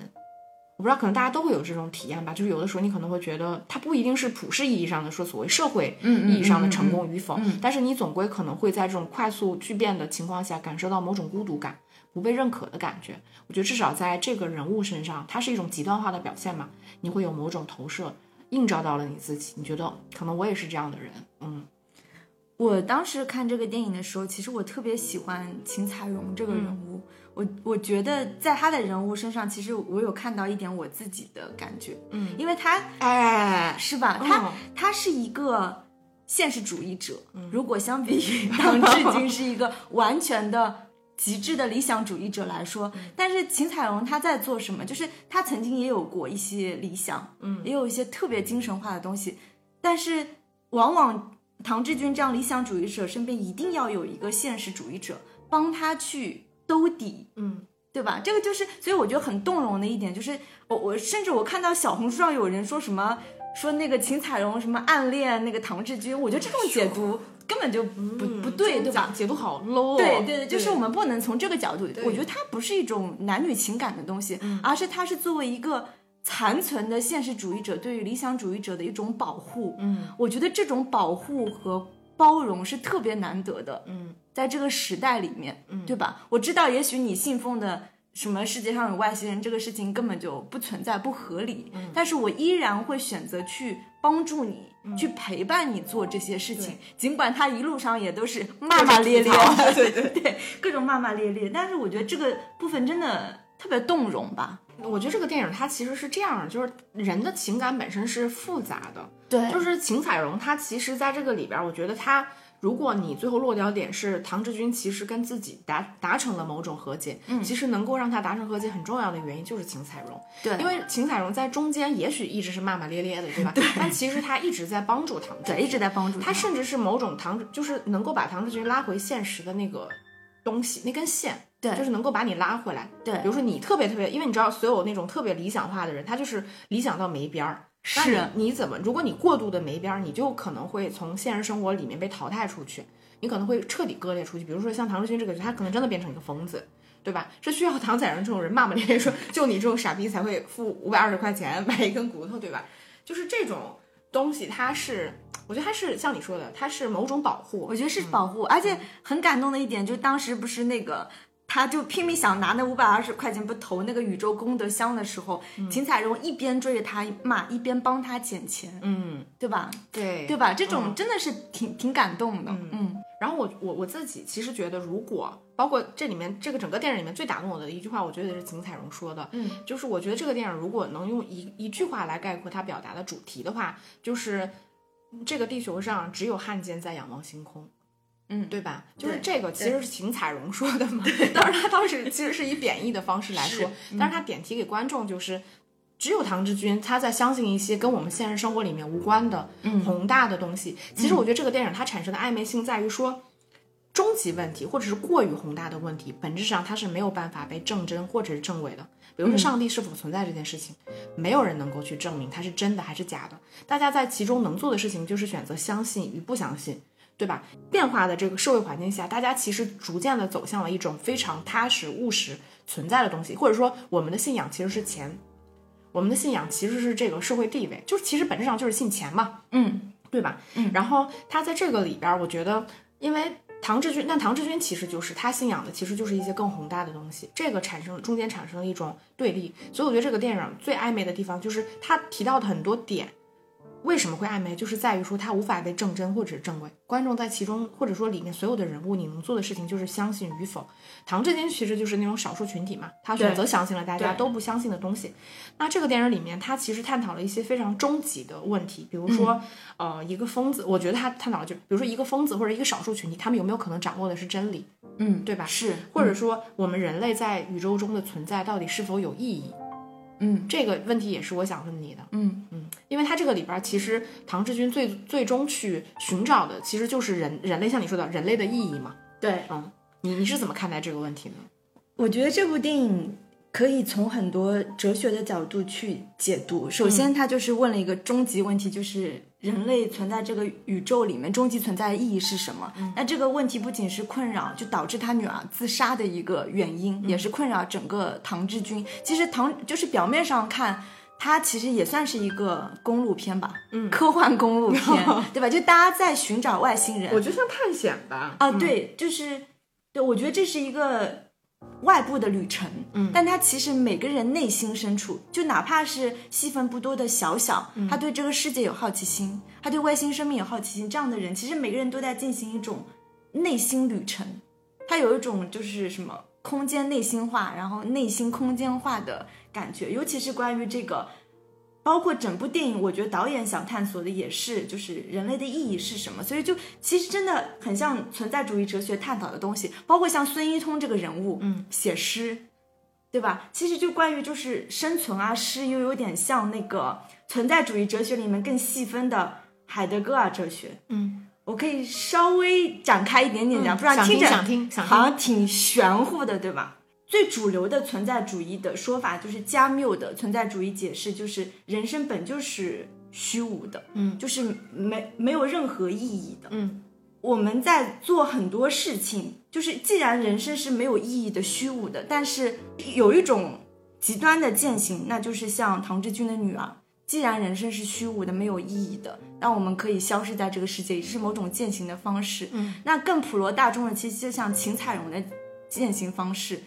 我不知道，可能大家都会有这种体验吧，就是有的时候你可能会觉得它不一定是普世意义上的说所谓社会意义上的成功与否，但是你总归可能会在这种快速巨变的情况下感受到某种孤独感、不被认可的感觉。我觉得至少在这个人物身上，它是一种极端化的表现嘛，你会有某种投射，映照到了你自己，你觉得可能我也是这样的人，嗯。我当时看这个电影的时候，其实我特别喜欢秦彩荣这个人物。我我觉得在他的人物身上，其实我有看到一点我自己的感觉。嗯，因为他哎，是吧？他他是一个现实主义者。如果相比于 唐志军是一个完全的极致的理想主义者来说，但是秦彩荣他在做什么？就是他曾经也有过一些理想，嗯，也有一些特别精神化的东西，但是往往。唐志军这样理想主义者身边一定要有一个现实主义者帮他去兜底，嗯，对吧？这个就是，所以我觉得很动容的一点就是，我我甚至我看到小红书上有人说什么说那个秦彩荣什么暗恋那个唐志军，我觉得这种解读根本就不不对，对吧？解读好 low，对对对，就是我们不能从这个角度，我觉得它不是一种男女情感的东西，而是它是作为一个。残存的现实主义者对于理想主义者的一种保护，嗯，我觉得这种保护和包容是特别难得的，嗯，在这个时代里面，嗯，对吧？我知道，也许你信奉的什么世界上有外星人这个事情根本就不存在，不合理，嗯，但是我依然会选择去帮助你，去陪伴你做这些事情，尽管他一路上也都是骂骂咧咧，对 对对，各种骂骂咧咧，但是我觉得这个部分真的特别动容吧。我觉得这个电影它其实是这样，就是人的情感本身是复杂的，对，就是秦彩荣他其实在这个里边，我觉得他，如果你最后落脚点是唐志军其实跟自己达达成了某种和解，嗯，其实能够让他达成和解很重要的原因就是秦彩荣，对，因为秦彩荣在中间也许一直是骂骂咧咧的，对吧？对，但其实他一直在帮助唐志，对，一直在帮助他，甚至是某种唐，就是能够把唐志军拉回现实的那个东西，那根线。对，就是能够把你拉回来。对，比如说你特别特别，因为你知道，所有那种特别理想化的人，他就是理想到没边儿。是，你怎么？如果你过度的没边儿，你就可能会从现实生活里面被淘汰出去，你可能会彻底割裂出去。比如说像唐志军这个，他可能真的变成一个疯子，对吧？是需要唐宰人这种人骂骂咧咧说，就你这种傻逼才会付五百二十块钱买一根骨头，对吧？就是这种东西，它是，我觉得它是像你说的，它是某种保护。我觉得是保护，而且很感动的一点，就当时不是那个。他就拼命想拿那五百二十块钱不投那个宇宙功德箱的时候，秦彩荣一边追着他骂，一边帮他捡钱，嗯，对吧？对，对吧？这种真的是挺挺感动的，嗯。然后我我我自己其实觉得，如果包括这里面这个整个电影里面最打动我的一句话，我觉得是秦彩荣说的，嗯，就是我觉得这个电影如果能用一一句话来概括它表达的主题的话，就是这个地球上只有汉奸在仰望星空。嗯，对吧？就是这个，其实是秦彩荣说的嘛。但是，他当时其实是以贬义的方式来说，但是他点题给观众就是，只有唐志军他在相信一些跟我们现实生活里面无关的宏大的东西。其实我觉得这个电影它产生的暧昧性在于说，终极问题或者是过于宏大的问题，本质上它是没有办法被证真或者是证伪的。比如说上帝是否存在这件事情，没有人能够去证明它是真的还是假的。大家在其中能做的事情就是选择相信与不相信。对吧？变化的这个社会环境下，大家其实逐渐的走向了一种非常踏实、务实存在的东西，或者说我们的信仰其实是钱，我们的信仰其实是这个社会地位，就是其实本质上就是信钱嘛，嗯，对吧？嗯，然后他在这个里边，我觉得，因为唐志军，那唐志军其实就是他信仰的，其实就是一些更宏大的东西，这个产生中间产生了一种对立，所以我觉得这个电影最暧昧的地方就是他提到的很多点。为什么会暧昧？就是在于说它无法被证真或者是证伪。观众在其中，或者说里面所有的人物，你能做的事情就是相信与否。唐志军其实就是那种少数群体嘛，他选择相信了大家都不相信的东西。那这个电影里面，他其实探讨了一些非常终极的问题，比如说，呃，一个疯子，我觉得他探讨就，比如说一个疯子或者一个少数群体，他们有没有可能掌握的是真理？嗯，对吧？是，或者说我们人类在宇宙中的存在到底是否有意义？嗯，这个问题也是我想问你的。嗯嗯，因为他这个里边其实唐志军最最终去寻找的其实就是人人类，像你说的人类的意义嘛。对，嗯，你你是怎么看待这个问题呢？我觉得这部电影可以从很多哲学的角度去解读。首先，他就是问了一个终极问题，就是人类存在这个宇宙里面终极存在的意义是什么？那这个问题不仅是困扰，就导致他女儿自杀的一个原因，也是困扰整个唐志军。其实唐就是表面上看。它其实也算是一个公路片吧，嗯，科幻公路片，对吧？就大家在寻找外星人，我觉得像探险吧。啊，对，就是，对，我觉得这是一个外部的旅程，嗯，但他其实每个人内心深处，就哪怕是戏份不多的小小，他对这个世界有好奇心，他对外星生命有好奇心，这样的人，其实每个人都在进行一种内心旅程，他有一种就是什么空间内心化，然后内心空间化的感觉，尤其是关于这个。包括整部电影，我觉得导演想探索的也是，就是人类的意义是什么。所以就其实真的很像存在主义哲学探讨的东西。包括像孙一通这个人物，嗯，写诗，对吧？其实就关于就是生存啊，诗又有点像那个存在主义哲学里面更细分的海德格尔哲学。嗯，我可以稍微展开一点点讲，不然听着想听想听好像挺玄乎的，对吧？最主流的存在主义的说法就是加缪的存在主义解释，就是人生本就是虚无的，嗯就是没没有任何意义的。嗯我们在做很多事情，就是既然人生是没有意义的、虚无的，但是有一种极端的践行，那就是像唐志军的女儿。既然人生是虚无的、没有意义的，那我们可以消失在这个世界，也是某种践行的方式。嗯，那更普罗大众的，其实就像秦彩荣的践行方式，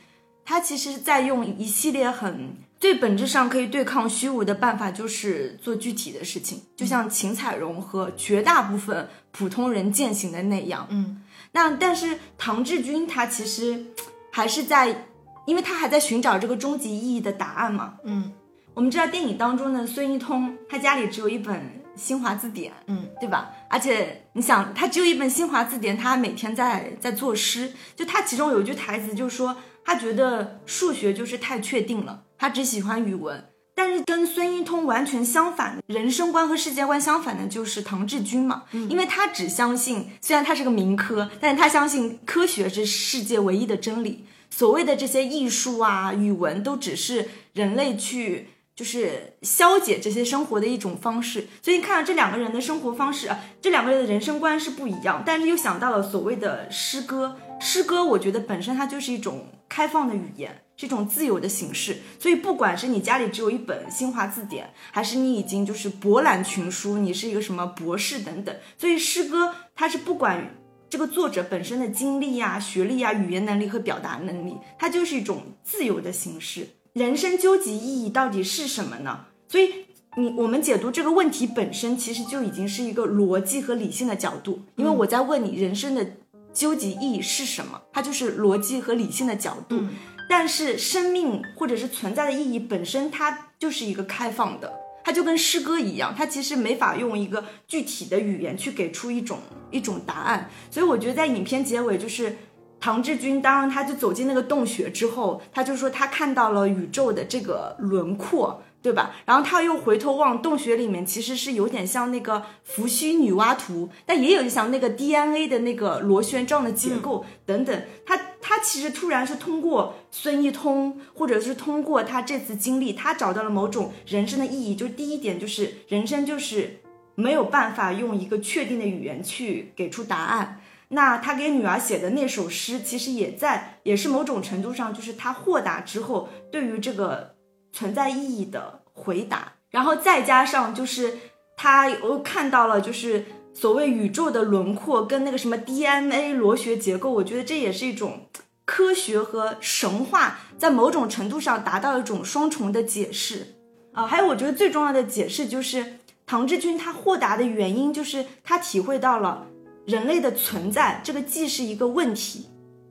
他其实在用一系列很最本质上可以对抗虚无的办法，就是做具体的事情，就像秦彩荣和绝大部分普通人践行的那样。嗯那但是唐志军他其实还是在，因为他还在寻找这个终极意义的答案嘛。嗯我们知道电影当中的孙一通，他家里只有一本新华字典，嗯，对吧？而且你想，他只有一本新华字典，他每天在在作诗。就他其中有一句台词，就是说他觉得数学就是太确定了，他只喜欢语文。但是跟孙一通完全相反的人生观和世界观相反的，就是唐志军嘛，因为他只相信，虽然他是个民科，但是他相信科学是世界唯一的真理。所谓的这些艺术啊、语文，都只是人类去就是消解这些生活的一种方式。所以你看到这两个人的生活方式啊，这两个人的人生观是不一样，但是又想到了所谓的诗歌。诗歌，我觉得本身它就是一种开放的语言，是一种自由的形式。所以不管是你家里只有一本新华字典，还是你已经就是博览群书，你是一个什么博士等等，所以诗歌它是不管这个作者本身的经历呀、学历呀、语言能力和表达能力，它就是一种自由的形式。人生究极意义到底是什么呢？所以你我们解读这个问题本身，其实就已经是一个逻辑和理性的角度，因为我在问你人生的究极意义是什么，它就是逻辑和理性的角度。但是生命或者是存在的意义本身，它就是一个开放的，它就跟诗歌一样，它其实没法用一个具体的语言去给出一种一种答案。所以我觉得在影片结尾，就是唐志军，当然他就走进那个洞穴之后，他就说他看到了宇宙的这个轮廓。对吧？然后他又回头望洞穴里面，其实是有点像那个伏羲女娲图，但也有像那个 DNA 的那个螺旋状的结构等等。他他其实突然是通过孙一通，或者是通过他这次经历，他找到了某种人生的意义。就第一点就是人生就是没有办法用一个确定的语言去给出答案。那他给女儿写的那首诗，其实也在也是某种程度上，就是他豁达之后对于这个。存在意义的回答，然后再加上就是他又看到了就是所谓宇宙的轮廓跟那个什么 DNA 螺旋结构，我觉得这也是一种科学和神话在某种程度上达到一种双重的解释啊。还有我觉得最重要的解释就是唐志军他豁达的原因就是他体会到了人类的存在，这个既是一个问题，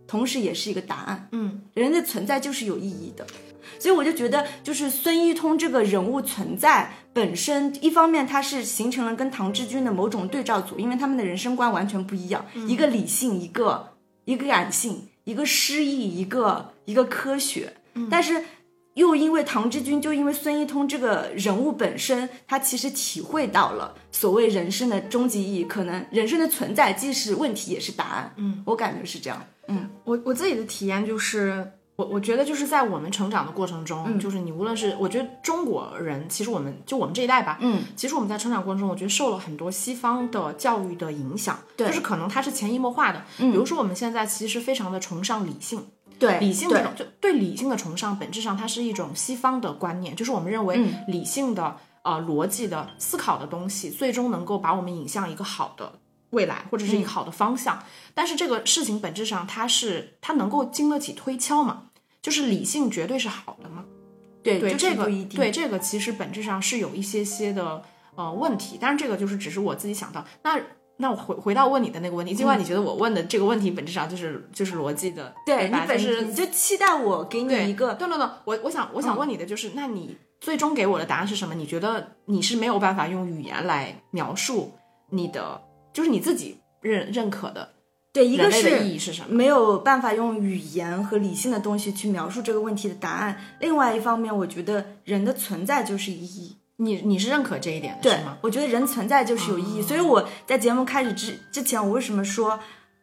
同时也是一个答案。嗯，人的存在就是有意义的。所以我就觉得，就是孙一通这个人物存在本身，一方面他是形成了跟唐志军的某种对照组，因为他们的人生观完全不一样，一个理性，一个一个感性，一个诗意，一个一个科学。但是又因为唐志军，就因为孙一通这个人物本身，他其实体会到了所谓人生的终极意义，可能人生的存在既是问题也是答案。嗯，我感觉是这样。嗯我我自己的体验就是。我我觉得就是在我们成长的过程中，嗯。就是你无论是我觉得中国人，其实我们就我们这一代吧，嗯，其实我们在成长过程中，我觉得受了很多西方的教育的影响，对。就是可能它是潜移默化的。比如说我们现在其实非常的崇尚理性，对，理性这对种就对理性的崇尚，本质上它是一种西方的观念，就是我们认为嗯。理性的、呃逻辑的思考的东西，最终能够把我们引向一个好的未来，或者是一个好的方向。但是这个事情本质上它是它能够经得起推敲吗？就是理性绝对是好的吗？对对就这个对这个其实本质上是有一些些的呃问题，但是这个就是只是我自己想到。那那我回回到问你的那个问题，尽管你觉得我问的这个问题本质上就是就是逻辑的，对你本身你就期待我给你一个对对对，我我想我想问你的就是，那你最终给我的答案是什么？你觉得你是没有办法用语言来描述你的，就是你自己认认可的对一个是意义是什么？没有办法用语言和理性的东西去描述这个问题的答案。另外一方面，我觉得人的存在就是意义。你你是认可这一点的对是吗？，我觉得人存在就是有意义。所以我在节目开始之之前，我为什么说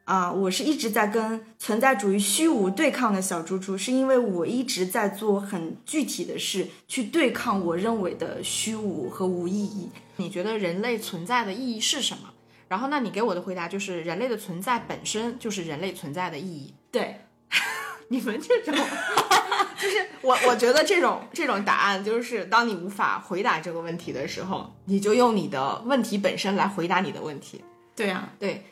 啊、我是一直在跟存在主义虚无对抗的小猪猪，是因为我一直在做很具体的事去对抗我认为的虚无和无意义。你觉得人类存在的意义是什么？然后，那你给我的回答就是，人类的存在本身就是人类存在的意义。对，你们这种，就是我，我觉得这种这种答案，就是当你无法回答这个问题的时候，你就用你的问题本身来回答你的问题。对啊，对，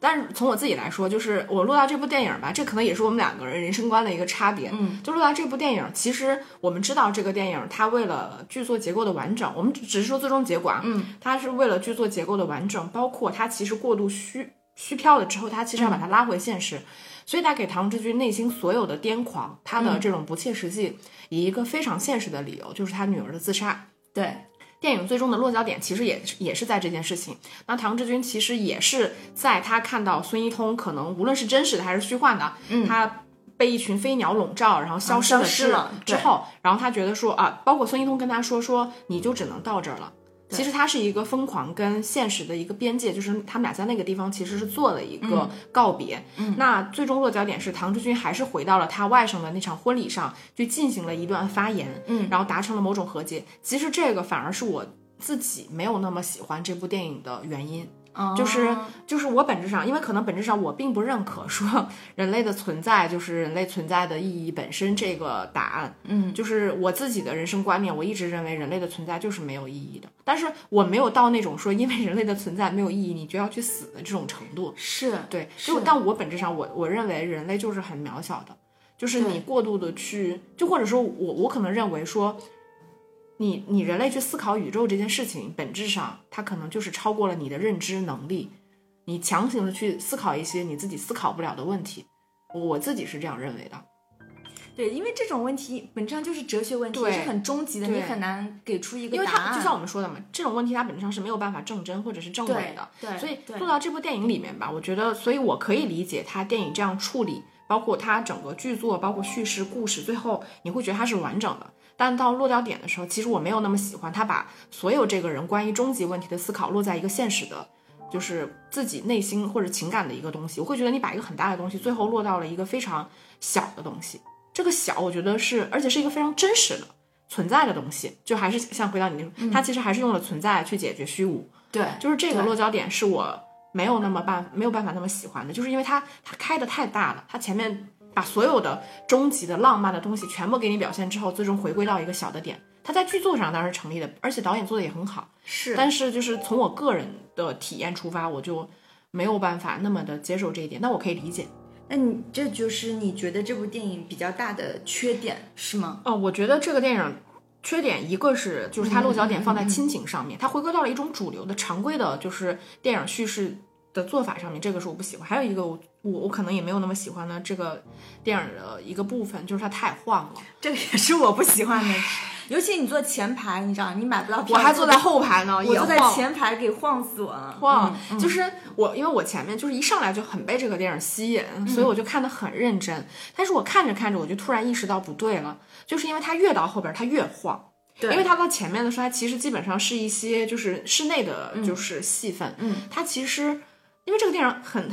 但是从我自己来说，就是我录到这部电影吧，这可能也是我们两个人人生观的一个差别。嗯，就录到这部电影，其实我们知道这个电影它为了剧作结构的完整，我们只只是说最终结果啊，嗯，它是为了剧作结构的完整，包括它其实过度虚虚飘了之后，它其实要把它拉回现实。所以，他给唐志军内心所有的癫狂，他的这种不切实际，以一个非常现实的理由，就是他女儿的自杀。对，电影最终的落脚点其实也是也是在这件事情。那唐志军其实也是在他看到孙一通可能无论是真实的还是虚幻的，嗯他被一群飞鸟笼罩，然后消失了之后，然后他觉得说啊，包括孙一通跟他说说你就只能到这儿了。其实它是一个疯狂跟现实的一个边界，就是他们俩在那个地方其实是做了一个告别。嗯，那最终落脚点是唐志军还是回到了他外甥的那场婚礼上去进行了一段发言，嗯然后达成了某种和解。其实这个反而是我自己没有那么喜欢这部电影的原因。就是就是我本质上，因为可能本质上我并不认可说 人类的存在就是人类存在的意义本身这个答案。嗯，就是我自己的人生观念，我一直认为人类的存在就是没有意义的。但是我没有到那种说因为人类的存在没有意义，你就要去死的这种程度。是对，就但我本质上我我认为人类就是很渺小的，就是你过度的去，就或者说我我可能认为说，你你人类去思考宇宙这件事情，本质上它可能就是超过了你的认知能力，你强行的去思考一些你自己思考不了的问题，我自己是这样认为的。对，因为这种问题本质上就是哲学问题，对是很终极的，你很难给出一个因为答案。它就像我们说的嘛，这种问题它本质上是没有办法证真或者是证伪的。对对所以做到这部电影里面吧，我觉得，所以我可以理解他电影这样处理，包括它整个剧作，包括叙事故事，最后你会觉得它是完整的。但到落脚点的时候，其实我没有那么喜欢他把所有这个人关于终极问题的思考落在一个现实的，就是自己内心或者情感的一个东西。我会觉得你把一个很大的东西，最后落到了一个非常小的东西。这个小，我觉得是，而且是一个非常真实的存在的东西。就还是像回到你那，它其实还是用了存在去解决虚无。对，就是这个落脚点是我没有那么办没有办法那么喜欢的，就是因为它它开的太大了，它前面把所有的终极的浪漫的东西全部给你表现之后，最终回归到一个小的点。它在剧作上当然是成立的，而且导演做的也很好，是但是就是从我个人的体验出发，我就没有办法那么的接受这一点。那我可以理解，那你这就是你觉得这部电影比较大的缺点是吗？哦，我觉得这个电影缺点一个是就是它落脚点放在亲情上面，它回归到了一种主流的常规的，就是电影叙事的做法上面，这个是我不喜欢。还有一个我我我可能也没有那么喜欢的这个电影的一个部分，就是它太晃了。这个也是我不喜欢的，尤其你坐前排，你知道你买不到票，我还坐在后排呢，我坐在前排给晃死我了。晃，嗯就是我，因为我前面就是一上来就很被这个电影吸引，嗯所以我就看得很认真。但是我看着看着，我就突然意识到不对了，就是因为它越到后边，它越晃。对因为它到前面的时候，它其实基本上是一些就是室内的就是戏份，嗯，它其实因为这个电影很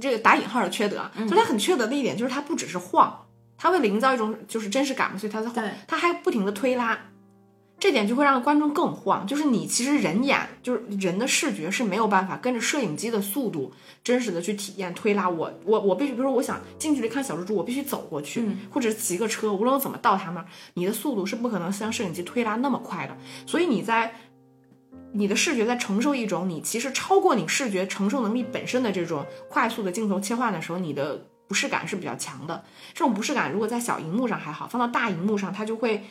这个打引号的缺德，嗯就它很缺德的一点就是它不只是晃。它为了营造一种就是真实感嘛，所以它在晃对，它还不停的推拉，这点就会让观众更晃。就是你其实人眼就是人的视觉是没有办法跟着摄影机的速度真实的去体验推拉。我我我必须，比如说我想近距离看小蜘蛛，我必须走过去，或者是骑个车，无论我怎么到他们，你的速度是不可能像摄影机推拉那么快的。所以你在你的视觉在承受一种你其实超过你视觉承受能力本身的这种快速的镜头切换的时候，你的不适感是比较强的。这种不适感如果在小荧幕上还好，放到大荧幕上，它就会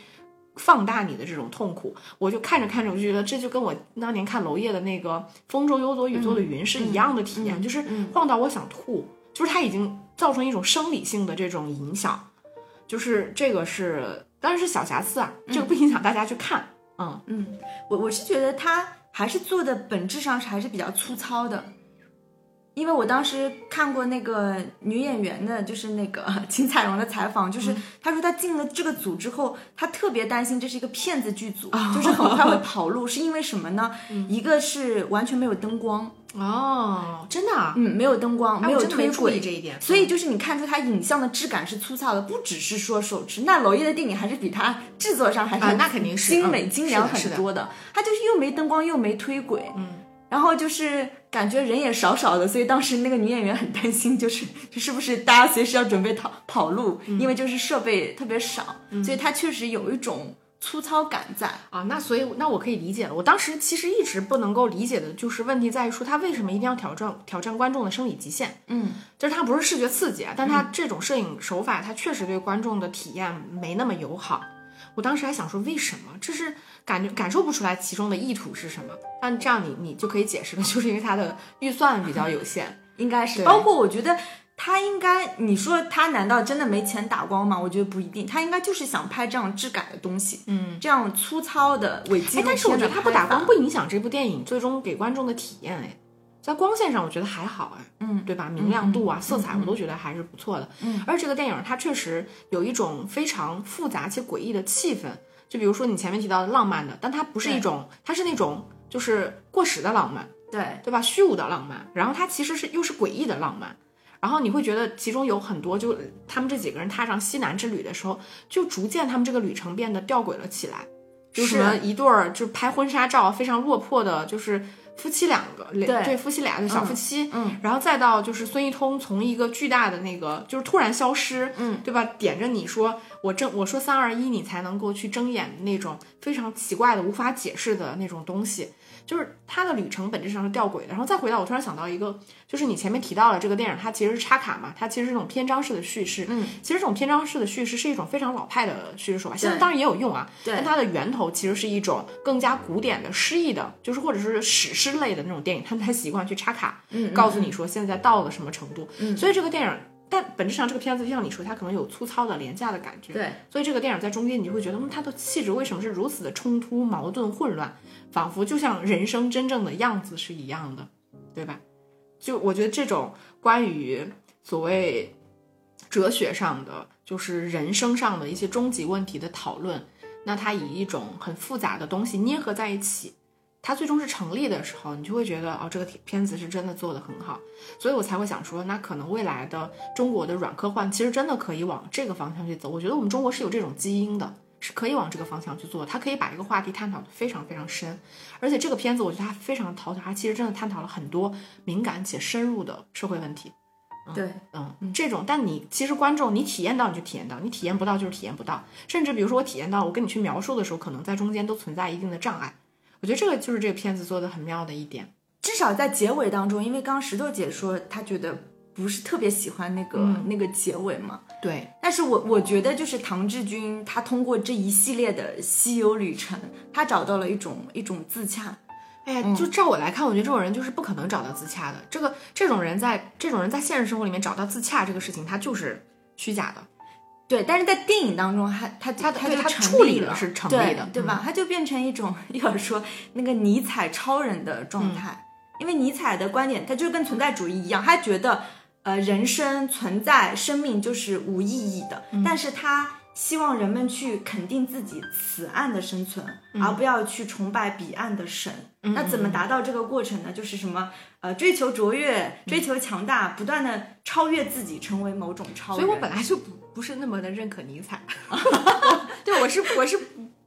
放大你的这种痛苦。我就看着看着，我就觉得这就跟我当年看娄烨的那个《风中有朵雨做的云》是一样的体验，就是晃到我想吐，就是它已经造成一种生理性的这种影响。就是这个是当然是小瑕疵啊，这个不影响大家去看。嗯。我我是觉得他还是做的本质上是还是比较粗糙的，因为我当时看过那个女演员的，就是那个 秦彩荣的采访，就是她说她进了这个组之后，她特别担心这是一个骗子剧组，就是很快会 跑路，是因为什么呢？一个是完全没有灯光，哦，真的啊，嗯，没有灯光，没有推轨这一点。所以就是你看出它影像的质感是粗糙的，不只是说手持。那娄烨的电影还是比它制作上还是啊那肯定是精美嗯精良很多的。它就是又没灯光又没推轨，嗯，然后就是感觉人也少少的，所以当时那个女演员很担心，就是是不是大家随时要准备逃跑路，嗯。因为就是设备特别少，所以它确实有一种粗糙感在。啊，那所以那我可以理解了。我当时其实一直不能够理解的就是问题在于说他为什么一定要挑战挑战观众的生理极限？嗯，就是它不是视觉刺激啊，但它这种摄影手法，它确实对观众的体验没那么友好。我当时还想说，为什么？这是感觉感受不出来其中的意图是什么。但这样你你就可以解释了，就是因为他的预算比较有限。应该是，包括我觉得他应该，你说他难道真的没钱打光吗？我觉得不一定，他应该就是想拍这样质感的东西，嗯，这样粗糙的伪纪哎，录但是我觉得他不打光不影响这部电影最终给观众的体验。哎，在光线上我觉得还好。哎，嗯，对吧？明亮度啊、色彩我都觉得还是不错的。嗯，而这个电影它确实有一种非常复杂且诡异的气氛。就比如说你前面提到的浪漫的，但它不是一种，它是那种就是过时的浪漫，对，对吧？虚无的浪漫，然后它其实是又是诡异的浪漫。然后你会觉得其中有很多，就他们这几个人踏上西南之旅的时候，就逐渐他们这个旅程变得吊诡了起来。就是什么一对儿就拍婚纱照非常落魄的，就是夫妻两个，对对夫妻俩的小夫妻，嗯，然后再到就是孙一通从一个巨大的那个就是突然消失，嗯，对吧？点着你说我睁我说三二一，你才能够去睁眼的那种非常奇怪的无法解释的那种东西，就是它的旅程本质上是吊诡的。然后再回到我突然想到一个，就是你前面提到了这个电影，它其实是插卡嘛，它其实是一种篇章式的叙事，嗯，其实这种篇章式的叙事是一种非常老派的叙事手法，现在当然也有用啊，对但它的源头其实是一种更加古典的诗意的，就是或者是史诗类的那种电影，他们才习惯去插卡，嗯告诉你说现在到了什么程度。嗯，所以这个电影，但本质上这个片子就像你说，它可能有粗糙的廉价的感觉。对，所以这个电影在中间你就会觉得，嗯，它的气质为什么是如此的冲突、矛盾、混乱，仿佛就像人生真正的样子是一样的，对吧？就我觉得这种关于所谓哲学上的，就是人生上的一些终极问题的讨论，那它以一种很复杂的东西捏合在一起，它最终是成立的时候，你就会觉得哦，这个片子是真的做得很好，所以我才会想说，那可能未来的中国的软科幻其实真的可以往这个方向去走。我觉得我们中国是有这种基因的，是可以往这个方向去做，它可以把这个话题探讨的非常非常深，而且这个片子我觉得它非常讨巧，它其实真的探讨了很多敏感且深入的社会问题。对，嗯，这种，但你其实观众你体验到你就体验到，你体验不到就是体验不到。甚至比如说我体验到，我跟你去描述的时候，可能在中间都存在一定的障碍。我觉得这个就是这个片子做的很妙的一点。至少在结尾当中，因为刚刚石头姐说她觉得不是特别喜欢那个、那个结尾嘛，对，但是我我觉得就是唐志军他通过这一系列的西游旅程，他找到了一种一种自洽。哎呀，就照我来看，我觉得这种人就是不可能找到自洽的。这个这种人在这种人在现实生活里面找到自洽这个事情，他就是虚假的。对，但是在电影当中他，他他他就他处理了是成立的嗯对，对吧？他就变成一种，一会儿说那个尼采超人的状态，嗯因为尼采的观点，他就跟存在主义一样，他觉得呃人生存在生命就是无意义的，嗯但是他希望人们去肯定自己此岸的生存，而不要去崇拜彼岸的神。那怎么达到这个过程呢？就是什么呃，追求卓越，追求强大，不断的超越自己，成为某种超人。所以我本来就不不是那么的认可尼采，对我是我是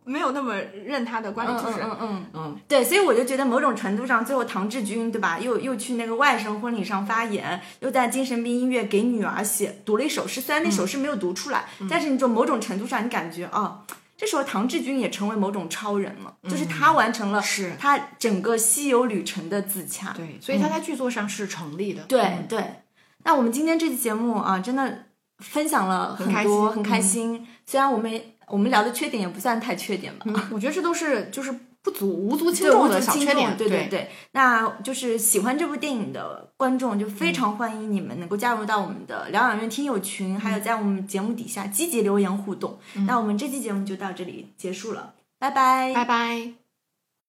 没有那么认他的观点，就是嗯嗯嗯。对，所以我就觉得某种程度上，最后唐志军对吧，又又去那个外甥婚礼上发言，又在精神病医院给女儿写读了一首诗，虽然那首诗没有读出来，但是你就某种程度上，你感觉哦，这时候唐志军也成为某种超人了，就是他完成了是。他整个西游旅程的自洽。对，所以他在剧作上是成立的。对对，那我们今天这期节目啊，真的分享了很多，很很开开心。虽然我们我们聊的缺点也不算太缺点吧，我觉得这都是就是不足无足轻，重的小缺点。对对对，那就是喜欢这部电影的观众，就非常欢迎你们能够加入到我们的疗养院听友群，还有在我们节目底下积极留言互动。那我们这期节目就到这里结束了，拜拜，拜拜。